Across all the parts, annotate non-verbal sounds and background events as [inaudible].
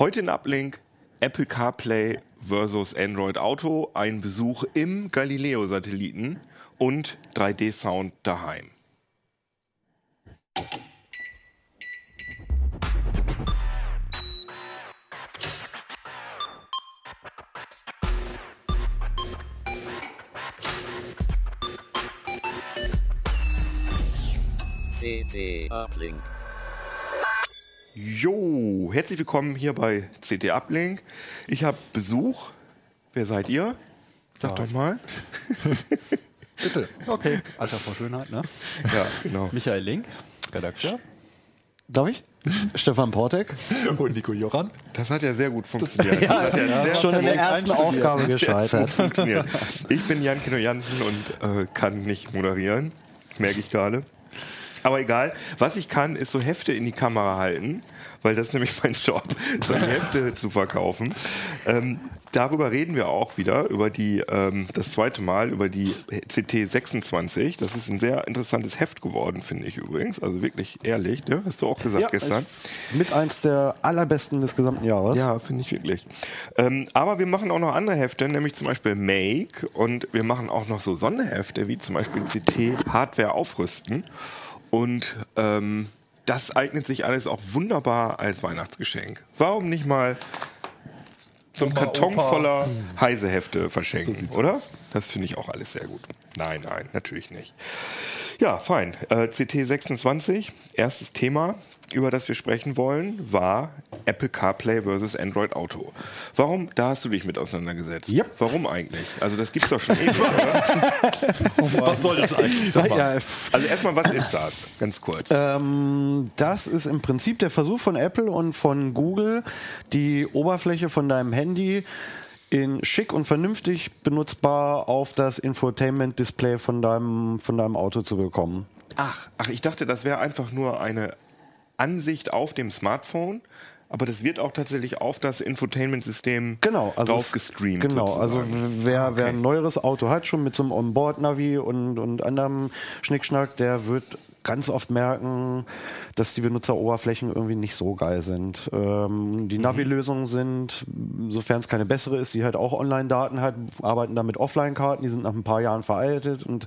Heute in Uplink Apple CarPlay versus Android Auto, ein Besuch im Galileo-Satelliten und 3D-Sound daheim. CT Uplink. Jo, herzlich willkommen hier bei CT Uplink. Ich habe Besuch. Wer seid ihr? Sag doch mal. [laughs] Bitte. Okay. Alter vor Schönheit, ne? Ja, genau. Michael Link, Redakteur. Darf ich? Stefan Portek. [laughs] Und Nico Joran. Das hat ja sehr gut funktioniert. [laughs] Das hat ja sehr Schon in der ersten Aufgabe gescheitert. funktioniert. Ich bin Jan Kino Jansen und äh, kann nicht moderieren. Merke ich gerade. [laughs] Aber egal. Was ich kann, ist so Hefte in die Kamera halten, weil das ist nämlich mein Job, [laughs] so Hefte zu verkaufen. Ähm, darüber reden wir auch wieder, über die, ähm, das zweite Mal, über die CT 26. Das ist ein sehr interessantes Heft geworden, finde ich übrigens. Also wirklich ehrlich, ne? hast du auch gesagt gestern. ist mit eins der allerbesten des gesamten Jahres. Ja, finde ich wirklich. Ähm, aber wir machen auch noch andere Hefte, nämlich zum Beispiel Make und wir machen auch noch so Sonderhefte, wie zum Beispiel CT Hardware aufrüsten. Und ähm, das eignet sich alles auch wunderbar als Weihnachtsgeschenk. Warum nicht mal so einen Karton Opa. voller Heisehefte verschenken, oder? Das finde ich auch alles sehr gut. Nein, nein, natürlich nicht. Ja, fein. Äh, CT 26, erstes Thema, über das wir sprechen wollen, war Apple CarPlay versus Android Auto. Warum? Da hast du dich mit auseinandergesetzt. Yep. Warum eigentlich? Also das gibt's doch schon ewig, oder? [laughs] Was soll das eigentlich? Also erstmal, was ist das? Ganz kurz. ähm, das ist im Prinzip der Versuch von Apple und von Google, die Oberfläche von deinem Handy in schick und vernünftig benutzbar auf das Infotainment-Display von deinem, von deinem Auto zu bekommen. Ach, ach, ich dachte, das wäre einfach nur eine Ansicht auf dem Smartphone, aber das wird auch tatsächlich auf das Infotainment-System Genau, also drauf es- gestreamt. Genau, also sozusagen. wer, Ah, wer okay. ein neueres Auto hat, schon mit so einem Onboard-Navi und, und anderem Schnickschnack, der wird ganz oft merken, dass die Benutzeroberflächen irgendwie nicht so geil sind. Ähm, Mhm. die Navi-Lösungen sind, sofern es keine bessere ist, die halt auch Online-Daten hat, arbeiten damit Offline-Karten, die sind nach ein paar Jahren veraltet und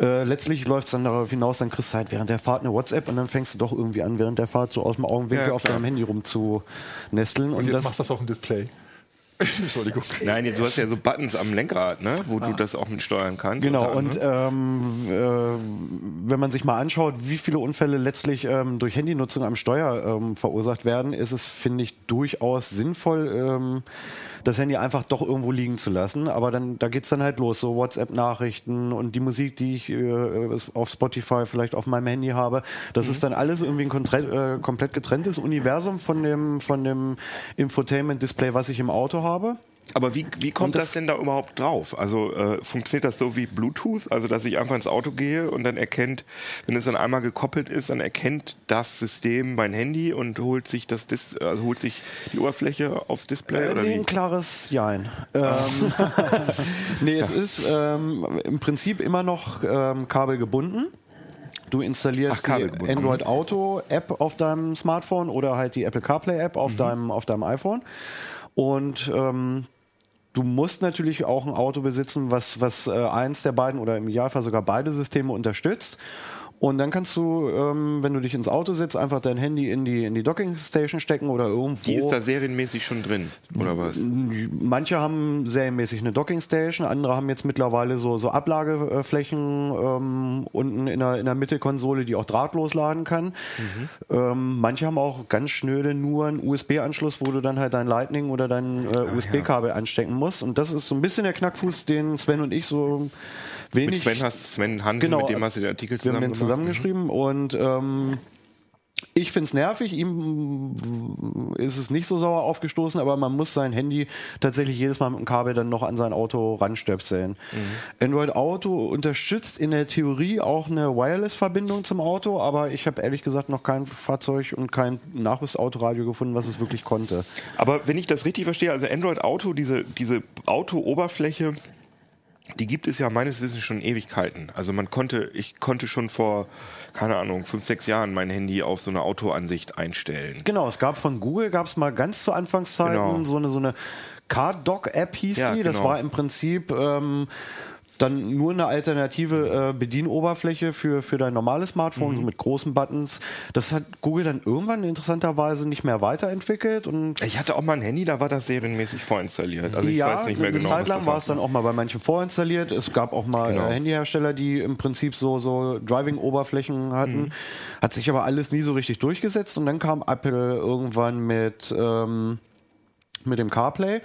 äh, letztlich läuft es dann darauf hinaus, dann kriegst du halt während der Fahrt eine WhatsApp und dann fängst du doch irgendwie an, während der Fahrt so aus dem Augenwinkel Ja, auf deinem Handy rumzunesteln. Und jetzt machst du das auf dem Display. [laughs] Entschuldigung. Nein, jetzt, du hast ja so Buttons am Lenkrad, ne? wo du das auch mit steuern kannst. Genau, und anderem. ähm, äh, wenn man sich mal anschaut, wie viele Unfälle letztlich ähm, durch Handynutzung am Steuer ähm, verursacht werden, ist es, finde ich, durchaus sinnvoll, ähm, das Handy einfach doch irgendwo liegen zu lassen. Aber dann, da geht's dann halt los, so WhatsApp-Nachrichten und die Musik, die ich äh, auf Spotify vielleicht auf meinem Handy habe, das Mhm. ist dann alles irgendwie ein kontre- äh, komplett getrenntes Universum von dem, von dem Infotainment-Display, was ich im Auto habe. Aber wie, wie kommt das, das- denn da überhaupt drauf? Also äh, funktioniert das so wie Bluetooth? Also dass ich einfach ins Auto gehe und dann erkennt, wenn es dann einmal gekoppelt ist, dann erkennt das System mein Handy und holt sich das Dis also holt sich die Oberfläche aufs Display oder nee, wie? ein klares Jein. Ähm, [laughs] nee, es ist ähm, im Prinzip immer noch ähm, kabelgebunden. Du Ach, installierst die kabelgebunden. Android Auto App auf deinem Smartphone oder halt die Apple CarPlay App Mhm. auf, deinem, auf deinem iPhone. Und ähm, du musst natürlich auch ein Auto besitzen, was, was äh, eins der beiden oder im Idealfall sogar beide Systeme unterstützt. Und dann kannst du, ähm, wenn du dich ins Auto setzt, einfach dein Handy in die, in die Docking Station stecken oder irgendwo. Die ist da serienmäßig schon drin, oder was? Manche haben serienmäßig eine Docking Station, andere haben jetzt mittlerweile so, so Ablageflächen ähm, unten in der, in der Mittelkonsole, die auch drahtlos laden kann. Ähm, manche haben auch ganz schnöde nur einen USB-Anschluss, wo du dann halt dein Lightning oder dein äh, USB-Kabel anstecken musst. Und das ist so ein bisschen der Knackfuß, den Sven und ich so wenig. Mit Sven hast Sven Hansen, Genau, mit dem hast du den Artikel wir haben zusammen den zusammengeschrieben und ähm, ich finde es nervig, ihm ist es nicht so sauer aufgestoßen, aber man muss sein Handy tatsächlich jedes Mal mit dem Kabel dann noch an sein Auto ranstöpseln. Android Auto unterstützt in der Theorie auch eine Wireless-Verbindung zum Auto, aber ich habe ehrlich gesagt noch kein Fahrzeug und kein Nachrüstautoradio gefunden, was es wirklich konnte. Aber wenn ich das richtig verstehe, also Android Auto, diese, diese Auto-Oberfläche, die gibt es ja meines Wissens schon Ewigkeiten. Also man konnte, ich konnte schon vor, keine Ahnung, fünf, sechs Jahren mein Handy auf so eine Autoansicht einstellen. Genau, es gab von Google, gab es mal ganz zu Anfangszeiten Genau. so eine, so eine Card-Dock-App hieß Ja. Das genau. war im Prinzip ähm, dann nur eine alternative äh, Bedienoberfläche für, für dein normales Smartphone, Mhm. so mit großen Buttons. Das hat Google dann irgendwann interessanterweise nicht mehr weiterentwickelt und Ich hatte auch mal ein Handy, da war das serienmäßig vorinstalliert. Also ich ja, weiß nicht mehr eine genau. Zeit was lang war es dann auch mal bei manchen vorinstalliert. Es gab auch mal Genau. äh, Handyhersteller, die im Prinzip so, so Driving-Oberflächen hatten. Mhm. Hat sich aber alles nie so richtig durchgesetzt. Und dann kam Apple irgendwann mit, ähm, mit dem CarPlay.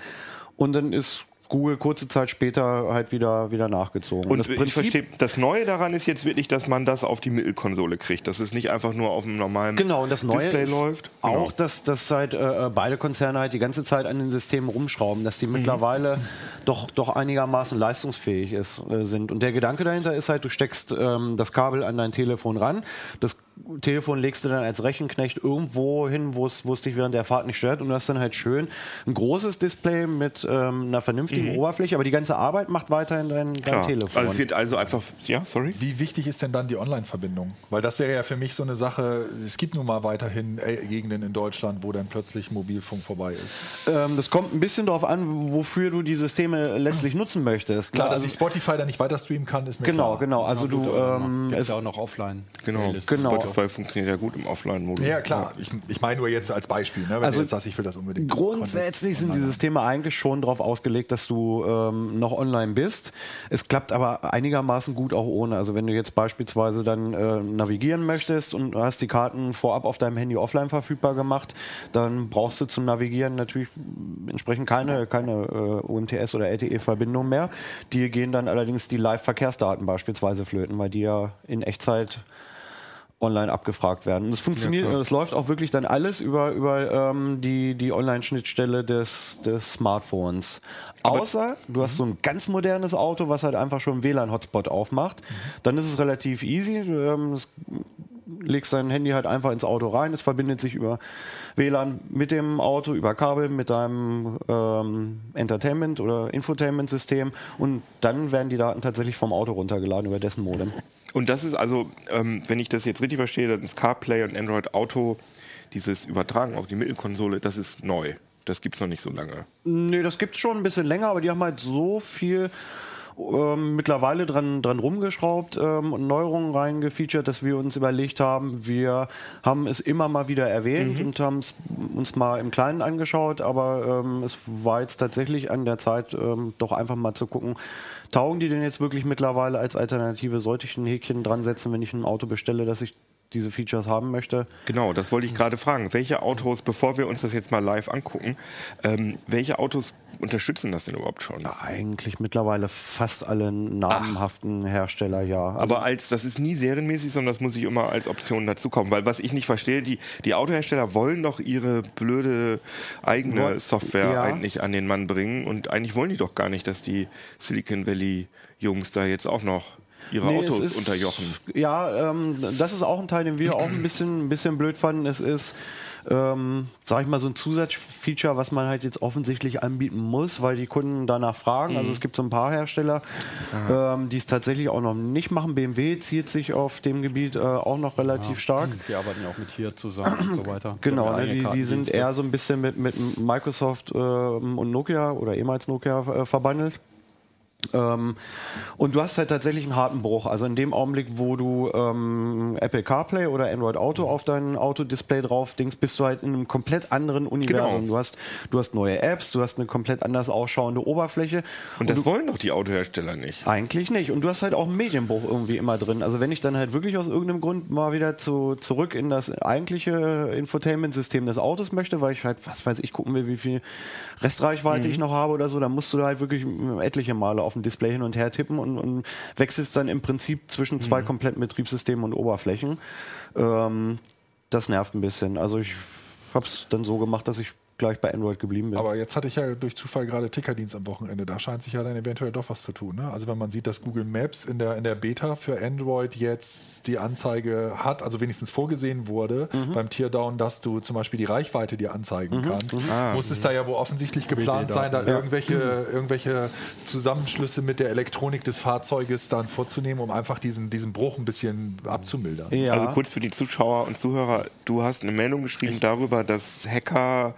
Und dann ist Google kurze Zeit später halt wieder, wieder nachgezogen. Und das ich verstehe, das Neue daran ist jetzt wirklich, dass man das auf die Mittelkonsole kriegt, dass es nicht einfach nur auf einem normalen Genau, und das Neue Display ist läuft. auch, Genau. dass, dass halt äh, beide Konzerne halt die ganze Zeit an den Systemen rumschrauben, dass die Mhm. mittlerweile doch, doch einigermaßen leistungsfähig ist, äh, sind. Und der Gedanke dahinter ist halt, du steckst ähm, das Kabel an dein Telefon ran, das Telefon legst du dann als Rechenknecht irgendwo hin, wo es wo es dich während der Fahrt nicht stört und du hast dann halt schön ein großes Display mit ähm, einer vernünftigen Oberfläche, aber die ganze Arbeit macht weiterhin dein, dein Mhm. Klar. Telefon. Also es wird also einfach, ja, sorry. Wie wichtig ist denn dann die Online-Verbindung? Weil das wäre ja für mich so eine Sache, es gibt nun mal weiterhin äh, Gegenden in Deutschland, wo dann plötzlich Mobilfunk vorbei ist. ähm, das kommt ein bisschen darauf an, wofür du die Systeme letztlich nutzen möchtest. Klar, Ne? dass ich Spotify dann nicht weiter streamen kann, ist mir Genau, klar. genau. Also du, ähm, Gibt es, ja auch noch offline. Genau. Genau. Spotify funktioniert ja gut im Offline-Modus. Ja, klar. Ich, ich meine nur jetzt als Beispiel, ne? wenn Also du jetzt sagst, ich will das unbedingt. grundsätzlich sind die Systeme eigentlich schon darauf ausgelegt, dass du ähm, noch online bist. Es klappt aber einigermaßen gut auch ohne. Also wenn du jetzt beispielsweise dann äh, navigieren möchtest und hast die Karten vorab auf deinem Handy offline verfügbar gemacht, dann brauchst du zum Navigieren natürlich entsprechend keine, keine äh, UMTS oder LTE-Verbindung mehr. Die gehen dann allerdings die Live-Verkehrsdaten beispielsweise flöten, weil die ja in Echtzeit online abgefragt werden. Und es funktioniert, es läuft auch wirklich dann alles über, über ähm, die, die Online-Schnittstelle des, des Smartphones. Außer du hast so ein ganz modernes Auto, was halt einfach schon einen WLAN-Hotspot aufmacht. Dann ist es relativ easy. Ähm, das legst dein Handy halt einfach ins Auto rein, es verbindet sich über WLAN mit dem Auto, über Kabel, mit deinem ähm, Entertainment- oder Infotainment-System und dann werden die Daten tatsächlich vom Auto runtergeladen über dessen Modem. Und das ist also, ähm, wenn ich das jetzt richtig verstehe, dann ist CarPlay und Android Auto, dieses Übertragen auf die Mittelkonsole, das ist neu. Das gibt es noch nicht so lange. Nee, das gibt's schon ein bisschen länger, aber die haben halt so viel ähm, mittlerweile dran, dran rumgeschraubt ähm, und Neuerungen reingefeatured, dass wir uns überlegt haben, wir haben es immer mal wieder erwähnt und haben es uns mal im Kleinen angeschaut, aber ähm, es war jetzt tatsächlich an der Zeit, ähm, doch einfach mal zu gucken, taugen die denn jetzt wirklich mittlerweile als Alternative? Sollte ich ein Häkchen dran setzen, wenn ich ein Auto bestelle, dass ich diese Features haben möchte? Genau, das wollte ich gerade fragen. Welche Autos, bevor wir uns das jetzt mal live angucken, ähm, welche Autos unterstützen das denn überhaupt schon? Eigentlich mittlerweile fast alle namhaften Hersteller, ja. Also Aber als, das ist nie serienmäßig, sondern das muss ich immer als Option dazukommen. Weil was ich nicht verstehe, die, die Autohersteller wollen doch ihre blöde eigene Woll- Software ja. eigentlich an den Mann bringen. Und eigentlich wollen die doch gar nicht, dass die Silicon Valley Jungs da jetzt auch noch ihre Nee, Autos ist- unterjochen. Ja, ähm, das ist auch ein Teil, den wir auch ein bisschen, ein bisschen blöd fanden. Es ist, ähm, sag ich mal, so ein Zusatzfeature, was man halt jetzt offensichtlich anbieten muss, weil die Kunden danach fragen. Mhm. Also es gibt so ein paar Hersteller, ähm, die es tatsächlich auch noch nicht machen. BMW zieht sich auf dem Gebiet äh, auch noch relativ stark. Wir arbeiten ja auch mit hier zusammen und so [clears throat] weiter. Genau, ne, die, die sind eher so ein bisschen mit, mit Microsoft ähm, und Nokia oder ehemals Nokia äh, verbandelt. Ähm, und du hast halt tatsächlich einen harten Bruch. Also in dem Augenblick, wo du ähm, Apple CarPlay oder Android Auto auf dein Autodisplay drauf dingst, bist du halt in einem komplett anderen Universum. Genau. Du, hast, du hast neue Apps, du hast eine komplett anders ausschauende Oberfläche. Und das wollen doch die Autohersteller nicht. Eigentlich nicht. Und du hast halt auch einen Medienbruch irgendwie immer drin. Also wenn ich dann halt wirklich aus irgendeinem Grund mal wieder zu, zurück in das eigentliche Infotainment-System des Autos möchte, weil ich halt, was weiß ich, gucken will, wie viel Restreichweite ich noch habe oder so, dann musst du halt wirklich etliche Male auf dem Display hin und her tippen und, und wechselst dann im Prinzip zwischen zwei kompletten Betriebssystemen und Oberflächen. Ähm, das nervt ein bisschen. Also ich habe es dann so gemacht, dass ich gleich bei Android geblieben bin. Aber jetzt hatte ich ja durch Zufall gerade Tickerdienst am Wochenende. Da scheint sich ja dann eventuell doch was zu tun. Ne? Also wenn man sieht, dass Google Maps in der, in der Beta für Android jetzt die Anzeige hat, also wenigstens vorgesehen wurde Mhm. beim Teardown, dass du zum Beispiel die Reichweite dir anzeigen Mhm. kannst, muss es da ja wohl offensichtlich geplant sein, da irgendwelche, irgendwelche Zusammenschlüsse mit der Elektronik des Fahrzeuges dann vorzunehmen, um einfach diesen, diesen Bruch ein bisschen abzumildern. ja. Also kurz für die Zuschauer und Zuhörer, du hast eine Meldung geschrieben darüber, dass Hacker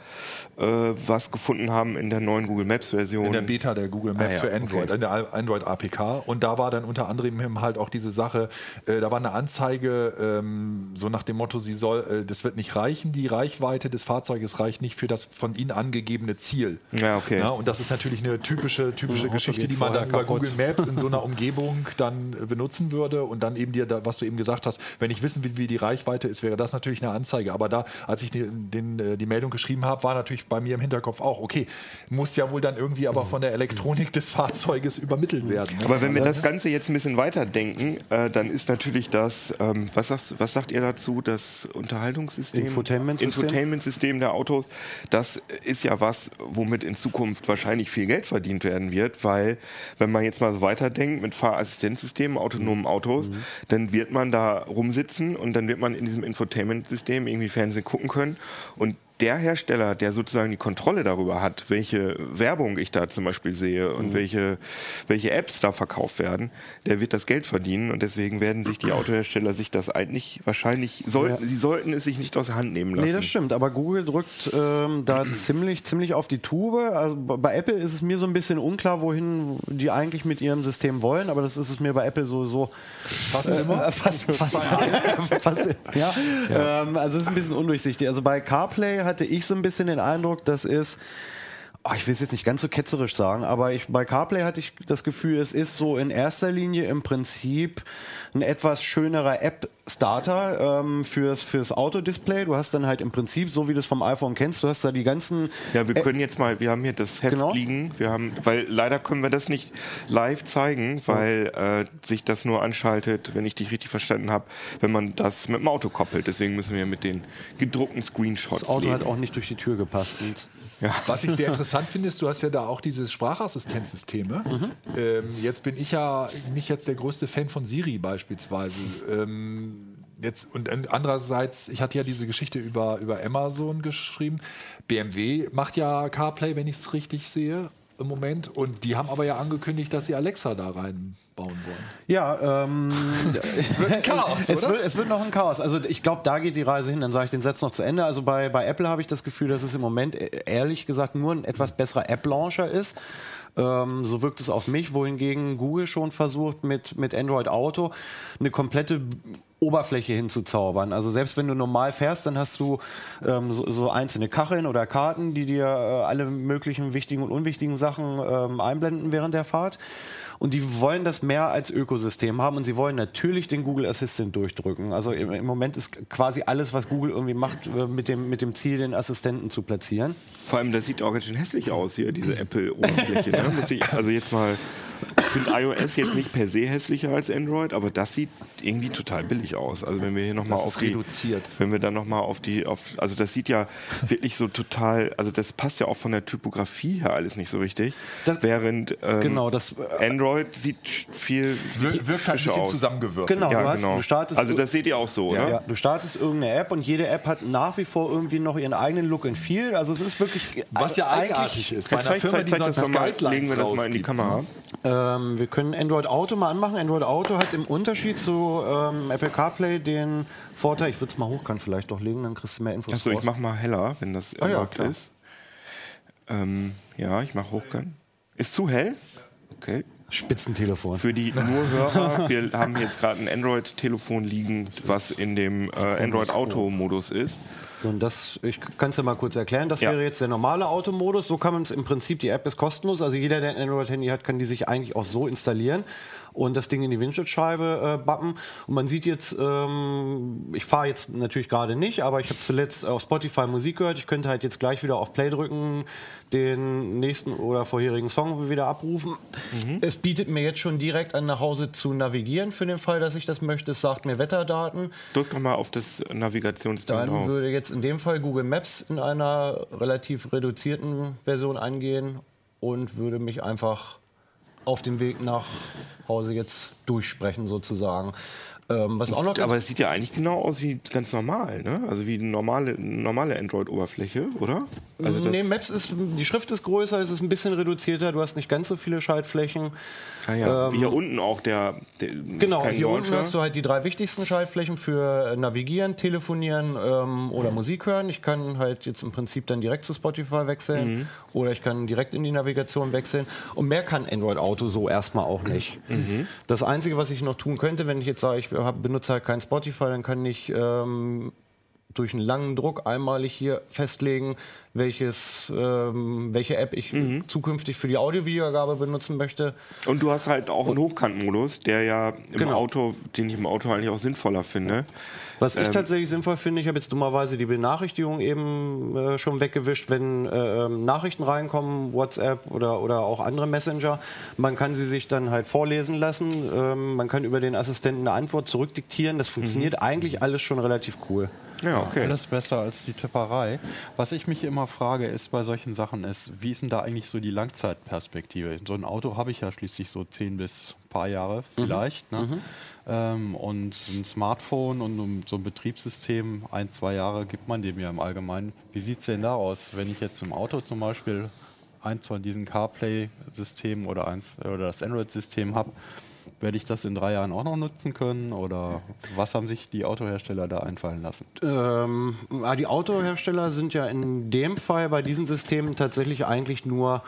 äh, was gefunden haben in der neuen Google Maps Version. In der Beta der Google Maps Ah, ja, für Android, okay. in der Android APK. Und da war dann unter anderem halt auch diese Sache, äh, da war eine Anzeige ähm, so nach dem Motto, sie soll, äh, das wird nicht reichen, die Reichweite des Fahrzeuges reicht nicht für das von ihnen angegebene Ziel. Ja, okay. Ja, und das ist natürlich eine typische, typische Geschichte, die man dann über kaputt. Google Maps in so einer [laughs] Umgebung dann äh, benutzen würde und dann eben dir, da, was du eben gesagt hast, wenn ich wissen will, wie die Reichweite ist, wäre das natürlich eine Anzeige. Aber da, als ich die, den, äh, die Meldung geschrieben habe, war natürlich bei mir im Hinterkopf auch, okay, muss ja wohl dann irgendwie aber von der Elektronik des Fahrzeuges übermittelt werden. ne? Aber wenn wir das Ganze jetzt ein bisschen weiterdenken, äh, dann ist natürlich das, ähm, was, sagst, was sagt ihr dazu, das Unterhaltungssystem? Infotainment-System? Infotainment-System der Autos. Das ist ja was, womit in Zukunft wahrscheinlich viel Geld verdient werden wird, weil, wenn man jetzt mal so weiterdenkt mit Fahrassistenzsystemen, autonomen Autos, dann wird man da rumsitzen und dann wird man in diesem Infotainment-System irgendwie Fernsehen gucken können und der Hersteller, der sozusagen die Kontrolle darüber hat, welche Werbung ich da zum Beispiel sehe und welche, welche Apps da verkauft werden, der wird das Geld verdienen und deswegen werden sich die Autohersteller sich das eigentlich wahrscheinlich, sollten, sie sollten es sich nicht aus der Hand nehmen lassen. Nee, das stimmt, aber Google drückt ähm, da [clears throat] ziemlich, ziemlich auf die Tube. Also bei Apple ist es mir so ein bisschen unklar, wohin die eigentlich mit ihrem System wollen, aber das ist es mir bei Apple sowieso Fast immer. äh, fast, fast, [laughs] fast, ja. Ähm, also es ist ein bisschen undurchsichtig. Also bei CarPlay hatte ich so ein bisschen den Eindruck, das ist Oh, ich will es jetzt nicht ganz so ketzerisch sagen, aber ich, bei CarPlay hatte ich das Gefühl, es ist so in erster Linie im Prinzip ein etwas schönerer App-Starter ähm, fürs, fürs Autodisplay. Du hast dann halt im Prinzip, so wie du es vom iPhone kennst, du hast da die ganzen Ja, wir können jetzt mal, wir haben hier das Heft Genau. liegen, wir haben, weil leider können wir das nicht live zeigen, weil äh, sich das nur anschaltet, wenn ich dich richtig verstanden habe, wenn man das mit dem Auto koppelt. Deswegen müssen wir mit den gedruckten Screenshots das Auto leben. hat auch nicht durch die Tür gepasst. Und Was ich sehr [laughs] interessant finde, ist, du hast ja da auch diese Sprachassistenzsysteme. Mhm. Ähm, jetzt bin ich ja nicht jetzt der größte Fan von Siri beispielsweise. Ähm, jetzt, und andererseits, ich hatte ja diese Geschichte über, über Amazon geschrieben. BMW macht ja CarPlay, wenn ich es richtig sehe, im Moment. Und die haben aber ja angekündigt, dass sie Alexa da reinbauen wollen. Ja, ähm, [laughs] es wird ein Chaos, es, wird, es wird noch ein Chaos. Also ich glaube, da geht die Reise hin. Dann sage ich den Satz noch zu Ende. Also bei, bei Apple habe ich das Gefühl, dass es im Moment äh, ehrlich gesagt nur ein etwas besserer App-Launcher ist. Ähm, so wirkt es auf mich, wohingegen Google schon versucht, mit, mit Android Auto eine komplette Oberfläche hinzuzaubern. Also selbst wenn du normal fährst, dann hast du ähm, so, so einzelne Kacheln oder Karten, die dir äh, alle möglichen wichtigen und unwichtigen Sachen ähm, einblenden während der Fahrt. Und die wollen das mehr als Ökosystem haben und sie wollen natürlich den Google Assistant durchdrücken. Also im, im Moment ist quasi alles, was Google irgendwie macht, äh, mit dem, mit dem Ziel, den Assistenten zu platzieren. Vor allem, das sieht auch ganz schön hässlich aus hier, diese Apple-Oberfläche. ne? Also jetzt mal, finde iOS jetzt nicht per se hässlicher als Android, aber das sieht irgendwie total billig aus. Also wenn wir hier nochmal Das auf ist die, reduziert. wenn wir dann nochmal auf die, auf, also das sieht ja wirklich so total, also das passt ja auch von der Typografie her alles nicht so richtig. Das- Während ähm, Genau, das, äh, Android sieht viel Wir, wirkt halt ein bisschen aus. zusammengewürfelt. Genau, Ja, du, hast, genau. du startest also das seht ihr auch so, oder? Ja, du startest irgendeine App und jede App hat nach wie vor irgendwie noch ihren eigenen Look and Feel. Also es ist wirklich Was ja eigentlich- eigenartig ist. Bei einer Zeig, Firma, die sonst Guidelines legen wir das mal in die. Kamera. Ähm, wir können Android Auto mal anmachen. Android Auto hat im Unterschied zu ähm, Apple CarPlay den Vorteil, ich würde es mal hochkant vielleicht doch legen, dann kriegst du mehr Infos. Achso, ich mach mal heller, wenn das Ah ja, erlaubt klar. ist. Ähm, ja, ich mach hochkant. Ist zu hell? Okay. Spitzentelefon. Für die nur Hörer, wir haben jetzt gerade ein Android-Telefon liegen, was in dem äh, Android-Auto-Modus ist. Und das, ich kann es ja mal kurz erklären. Das Ja. wäre jetzt der normale Automodus. So kann man es im Prinzip, die App ist kostenlos. Also jeder, der ein Android-Handy hat, kann die sich eigentlich auch so installieren. und das Ding in die Windschutzscheibe äh, bappen. Und man sieht jetzt, ähm, ich fahre jetzt natürlich gerade nicht, aber ich habe zuletzt auf Spotify Musik gehört. Ich könnte halt jetzt gleich wieder auf Play drücken, den nächsten oder vorherigen Song wieder abrufen. Es bietet mir jetzt schon direkt an, nach Hause zu navigieren, für den Fall, dass ich das möchte. Es sagt mir Wetterdaten. Drück doch mal auf das Navigationsding Dann drauf. würde jetzt in dem Fall Google Maps in einer relativ reduzierten Version angehen und würde mich einfach auf dem Weg nach Hause jetzt durchsprechen sozusagen. Ähm, was auch noch Aber es sieht ja eigentlich genau aus wie ganz normal, ne? Also wie eine normale, normale Android-Oberfläche, oder? Also nee, Maps ist, die Schrift ist größer, es ist ein bisschen reduzierter, du hast nicht ganz so viele Schaltflächen. Ah ja, wie hier unten auch der. der Genau, hier unten Launcher. hast du halt die drei wichtigsten Schaltflächen für äh, Navigieren, Telefonieren ähm, oder Musik hören. Ich kann halt jetzt im Prinzip dann direkt zu Spotify wechseln Mhm. oder ich kann direkt in die Navigation wechseln. Und mehr kann Android Auto so erstmal auch nicht. Mhm. Das Einzige, was ich noch tun könnte, wenn ich jetzt sage, ich benutze halt kein Spotify, dann kann ich ähm, durch einen langen Druck einmalig hier festlegen, welches, ähm, welche App ich Mhm. zukünftig für die Audiowiedergabe benutzen möchte. Und du hast halt auch einen Hochkantmodus, der ja im Genau. Auto, den ich im Auto eigentlich auch sinnvoller finde. Was Ähm, ich tatsächlich sinnvoll finde, ich habe jetzt dummerweise die Benachrichtigung eben äh, schon weggewischt, wenn äh, ähm, Nachrichten reinkommen, WhatsApp oder, oder auch andere Messenger. Man kann sie sich dann halt vorlesen lassen. Ähm, man kann über den Assistenten eine Antwort zurückdiktieren. Das funktioniert eigentlich alles schon relativ cool. Ja, okay. Alles besser als die Tipperei. Was ich mich immer frage, ist bei solchen Sachen, ist, wie ist denn da eigentlich so die Langzeitperspektive? So ein Auto habe ich ja schließlich so 10 bis paar Jahre vielleicht. Ne? Ähm, und ein Smartphone und so ein Betriebssystem, ein, zwei Jahre gibt man dem ja im Allgemeinen. Wie sieht es denn da aus, wenn ich jetzt im Auto zum Beispiel eins von diesen CarPlay-Systemen oder, eins, oder das Android-System habe? Werde ich das in drei Jahren auch noch nutzen können? Oder was haben sich die Autohersteller da einfallen lassen? Ähm, die Autohersteller sind ja in dem Fall bei diesen Systemen tatsächlich eigentlich nur,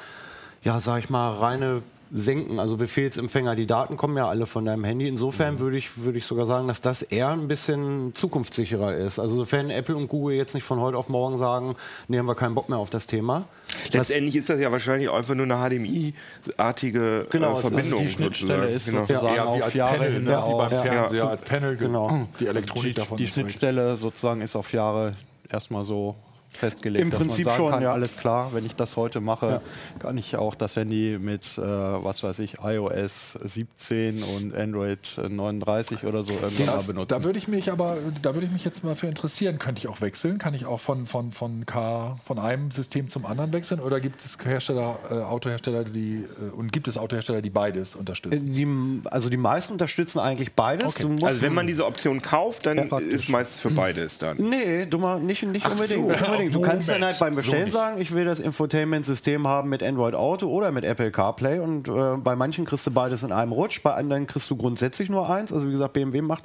ja, sag ich mal, reine Senken, also Befehlsempfänger. Die Daten kommen ja alle von deinem Handy. Insofern würde ich, würde ich sogar sagen, dass das eher ein bisschen zukunftssicherer ist. Also sofern Apple und Google jetzt nicht von heute auf morgen sagen, nee, haben wir keinen Bock mehr auf das Thema. Letztendlich ist das ja wahrscheinlich einfach nur eine HDMI-artige Genau, äh, es ist- Verbindung. die Schnittstelle sozusagen. ist genau. sozusagen Ja, wie auf Jahre Panel, hin ne? wie beim ja. Fernseher Ja. als Panel, genau. die Elektronik davon. Die ist weg. Schnittstelle sozusagen ist auf Jahre erstmal so festgelegt, Im dass Prinzip man sagen schon, kann, ja. alles klar, wenn ich das heute mache, kann ich auch das Handy mit, äh, was weiß ich, iOS 17 und Android 39 oder so irgendwann mal benutzen. Da würde ich mich aber, da würde ich mich jetzt mal für interessieren. Könnte ich auch wechseln? Kann ich auch von, von, von, K, von einem System zum anderen wechseln? Oder gibt es Hersteller, äh, Autohersteller, die äh, und gibt es Autohersteller, die beides unterstützen? Die, also die meisten unterstützen eigentlich beides. Okay. Du musst- Also wenn man diese Option kauft, dann ist meistens für beides dann. Nee, dummer, nicht, nicht Ach unbedingt. so. [laughs] Unbedingt. Du kannst dann Moment, halt beim so Bestellen nicht. sagen, ich will das Infotainment-System haben mit Android Auto oder mit Apple CarPlay und äh, bei manchen kriegst du beides in einem Rutsch, bei anderen kriegst du grundsätzlich nur eins. Also wie gesagt, BMW macht,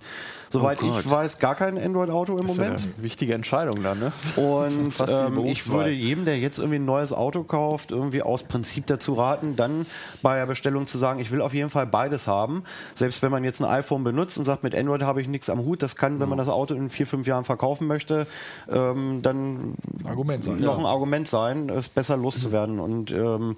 soweit Gott. ich weiß, gar kein Android Auto im Das ist ja Moment. eine wichtige Entscheidung dann, ne? Und [laughs] ähm, ich würde jedem, der jetzt irgendwie ein neues Auto kauft, irgendwie aus Prinzip dazu raten, dann bei der Bestellung zu sagen, ich will auf jeden Fall beides haben. Selbst wenn man jetzt ein iPhone benutzt und sagt, mit Android habe ich nichts am Hut, das kann, wenn man das Auto in vier, fünf Jahren verkaufen möchte, ähm, dann Argument sein. noch ein Argument sein, es besser loszuwerden. Und ähm,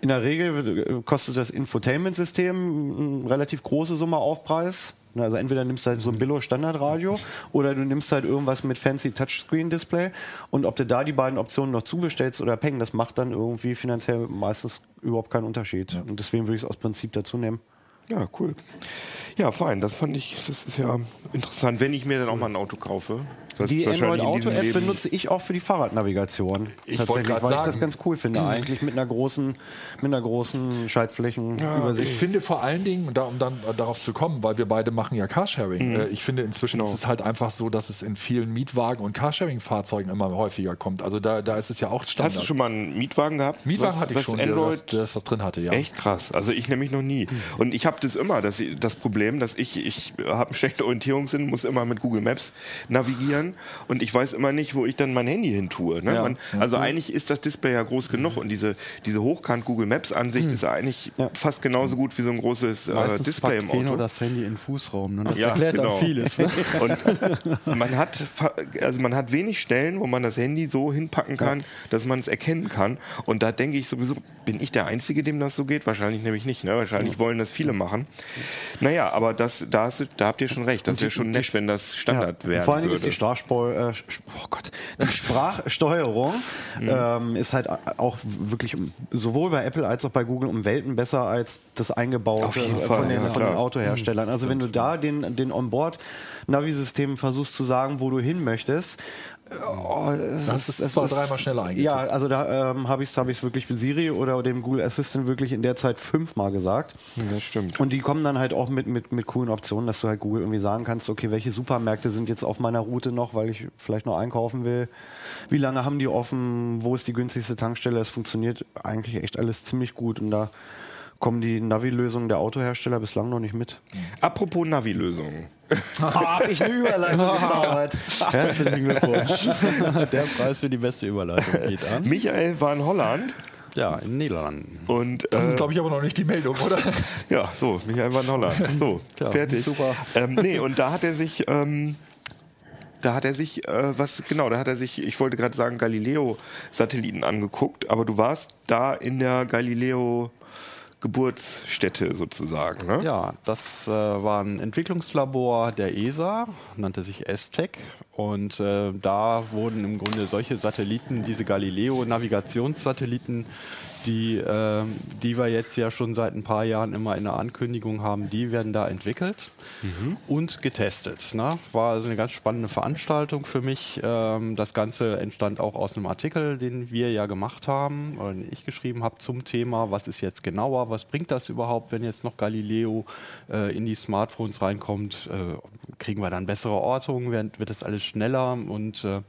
in der Regel kostet das Infotainment-System eine relativ große Summe Aufpreis. Na, Also entweder nimmst du halt so ein Billo-Standardradio oder du nimmst halt irgendwas mit fancy Touchscreen-Display. Und ob du da die beiden Optionen noch zubestellst oder Peng, das macht dann irgendwie finanziell meistens überhaupt keinen Unterschied. Und deswegen würde ich es aus Prinzip dazu nehmen. Ja, cool. Ja, fein. Das fand ich, das ist ja interessant, wenn ich mir dann auch mal ein Auto kaufe. Die Android Auto App Leben- benutze ich auch für die Fahrradnavigation. Ich wollte Tatsächlich, weil ich das sagen. ganz cool finde, [clears throat] eigentlich mit einer großen, mit einer großen Schaltflächenübersicht. Ich finde vor allen Dingen, da, um dann äh, darauf zu kommen, weil wir beide machen ja Carsharing, äh, ich finde inzwischen ist es halt einfach so, dass es in vielen Mietwagen und Carsharing-Fahrzeugen immer häufiger kommt. Also da, da ist es ja auch Standard. Hast du schon mal einen Mietwagen gehabt? Mietwagen was, hatte ich was schon, der Android das, das, das drin hatte, ja. Echt krass. Also ich nämlich noch nie. Und ich habe das immer, das, das Problem, dass ich, ich habe einen schlechten Orientierungssinn, muss immer mit Google Maps navigieren und ich weiß immer nicht, wo ich dann mein Handy hin tue. Ne? Ja. Man, also eigentlich ist das Display ja groß genug und diese, diese Hochkant Google Maps Ansicht ist eigentlich fast genauso gut wie so ein großes äh, Display im Auto. das Handy in Fußraum. Ne? Das Ja, erklärt genau. dann vieles. Ne? [laughs] Und man hat, also man hat wenig Stellen, wo man das Handy so hinpacken kann, dass man es erkennen kann. Und da denke ich sowieso, bin ich der Einzige, dem das so geht? Wahrscheinlich nämlich nicht. Ne? Wahrscheinlich wollen das viele machen. Naja, aber das, da, hast, da habt ihr schon recht. Das wäre schon nett, wenn das Standard Ja, werden Vor Dingen würde. ist die Sprachspol äh, oh Gott, die [laughs] Sprachsteuerung Mhm. ähm, ist halt auch wirklich sowohl bei Apple als auch bei Google um Welten besser als das eingebaute von, den, ja, von den. Autoherstellern. Also wenn du da den, den Onboard-Navi-System versuchst zu sagen, wo du hin möchtest, oh, es Das ist- ist es zwar ist- dreimal schneller eingetippt. Ja, also da ähm, habe ich es hab ich's wirklich mit Siri oder dem Google Assistant wirklich in der Zeit fünfmal gesagt. das stimmt. Und die kommen dann halt auch mit, mit, mit coolen Optionen, dass du halt Google irgendwie sagen kannst, okay, welche Supermärkte sind jetzt auf meiner Route noch, weil ich vielleicht noch einkaufen will. Wie lange haben die offen? Wo ist die günstigste Tankstelle? Es funktioniert eigentlich echt alles ziemlich gut und da kommen die Navi-Lösungen der Autohersteller bislang noch nicht mit. Apropos Navi-Lösungen. [laughs] Hab ich eine Überleitung [laughs] gezaubert. Herzlichen Glückwunsch. [laughs] Der Preis für die beste Überleitung geht an. Michael war in Holland Ja, in den Niederlanden. und Das äh, ist, glaube ich, aber noch nicht die Meldung, oder? Ja, so, Michael war in Holland. So, Ja, fertig. super. Ähm, nee, und da hat er sich, ähm, da hat er sich, äh, was, genau, da hat er sich, ich wollte gerade sagen, Galileo-Satelliten angeguckt, aber du warst da in der Galileo-Geburtsstätte sozusagen, ne? Ja, das äh, war ein Entwicklungslabor der ESA, nannte sich ESTEC. Und äh, da wurden im Grunde solche Satelliten, diese Galileo-Navigationssatelliten, die, äh, die wir jetzt ja schon seit ein paar Jahren immer in der Ankündigung haben, die werden da entwickelt und getestet. Ne? War also eine ganz spannende Veranstaltung für mich. Ähm, das Ganze entstand auch aus einem Artikel, den wir ja gemacht haben, oder den ich geschrieben habe zum Thema, was ist jetzt genauer, was bringt das überhaupt, wenn jetzt noch Galileo äh, in die Smartphones reinkommt, äh, kriegen wir dann bessere Ortungen, wird, wird das alles schneller und äh,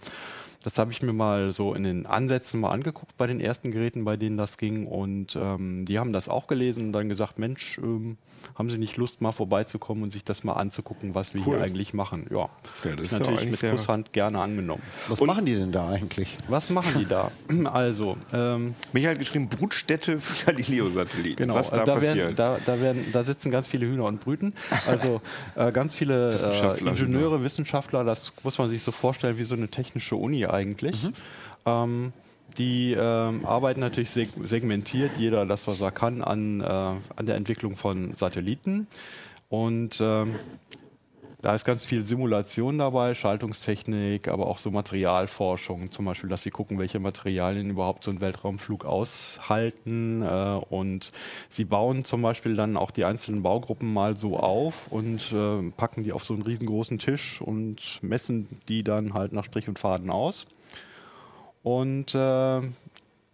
das habe ich mir mal so in den Ansätzen mal angeguckt bei den ersten Geräten, bei denen das ging. Und ähm, die haben das auch gelesen und dann gesagt, Mensch, ähm, haben Sie nicht Lust, mal vorbeizukommen und sich das mal anzugucken, was wir Cool. hier eigentlich machen? Ja, Ja, das ist ja natürlich mit Kusshand gerne angenommen. Was machen die denn da eigentlich? Was machen die da? [clears throat] Also, ähm, Michael hat geschrieben, Brutstätte für Galileo-Satelliten. Genau, Was da, da, passiert. werden, da, da, werden, da sitzen ganz viele Hühner und brüten. Also [laughs] äh, ganz viele äh, Wissenschaftler, Ingenieure, Wissenschaftler, das muss man sich so vorstellen wie so eine technische Uni eigentlich. Ähm, die ähm, arbeiten natürlich seg segmentiert, jeder das, was er kann, an, äh, an der Entwicklung von Satelliten. Und ähm, da ist ganz viel Simulation dabei, Schaltungstechnik, aber auch so Materialforschung, zum Beispiel, dass sie gucken, welche Materialien überhaupt so einen Weltraumflug aushalten. Äh, und sie bauen zum Beispiel dann auch die einzelnen Baugruppen mal so auf und äh, packen die auf so einen riesengroßen Tisch und messen die dann halt nach Strich und Faden aus. Und äh,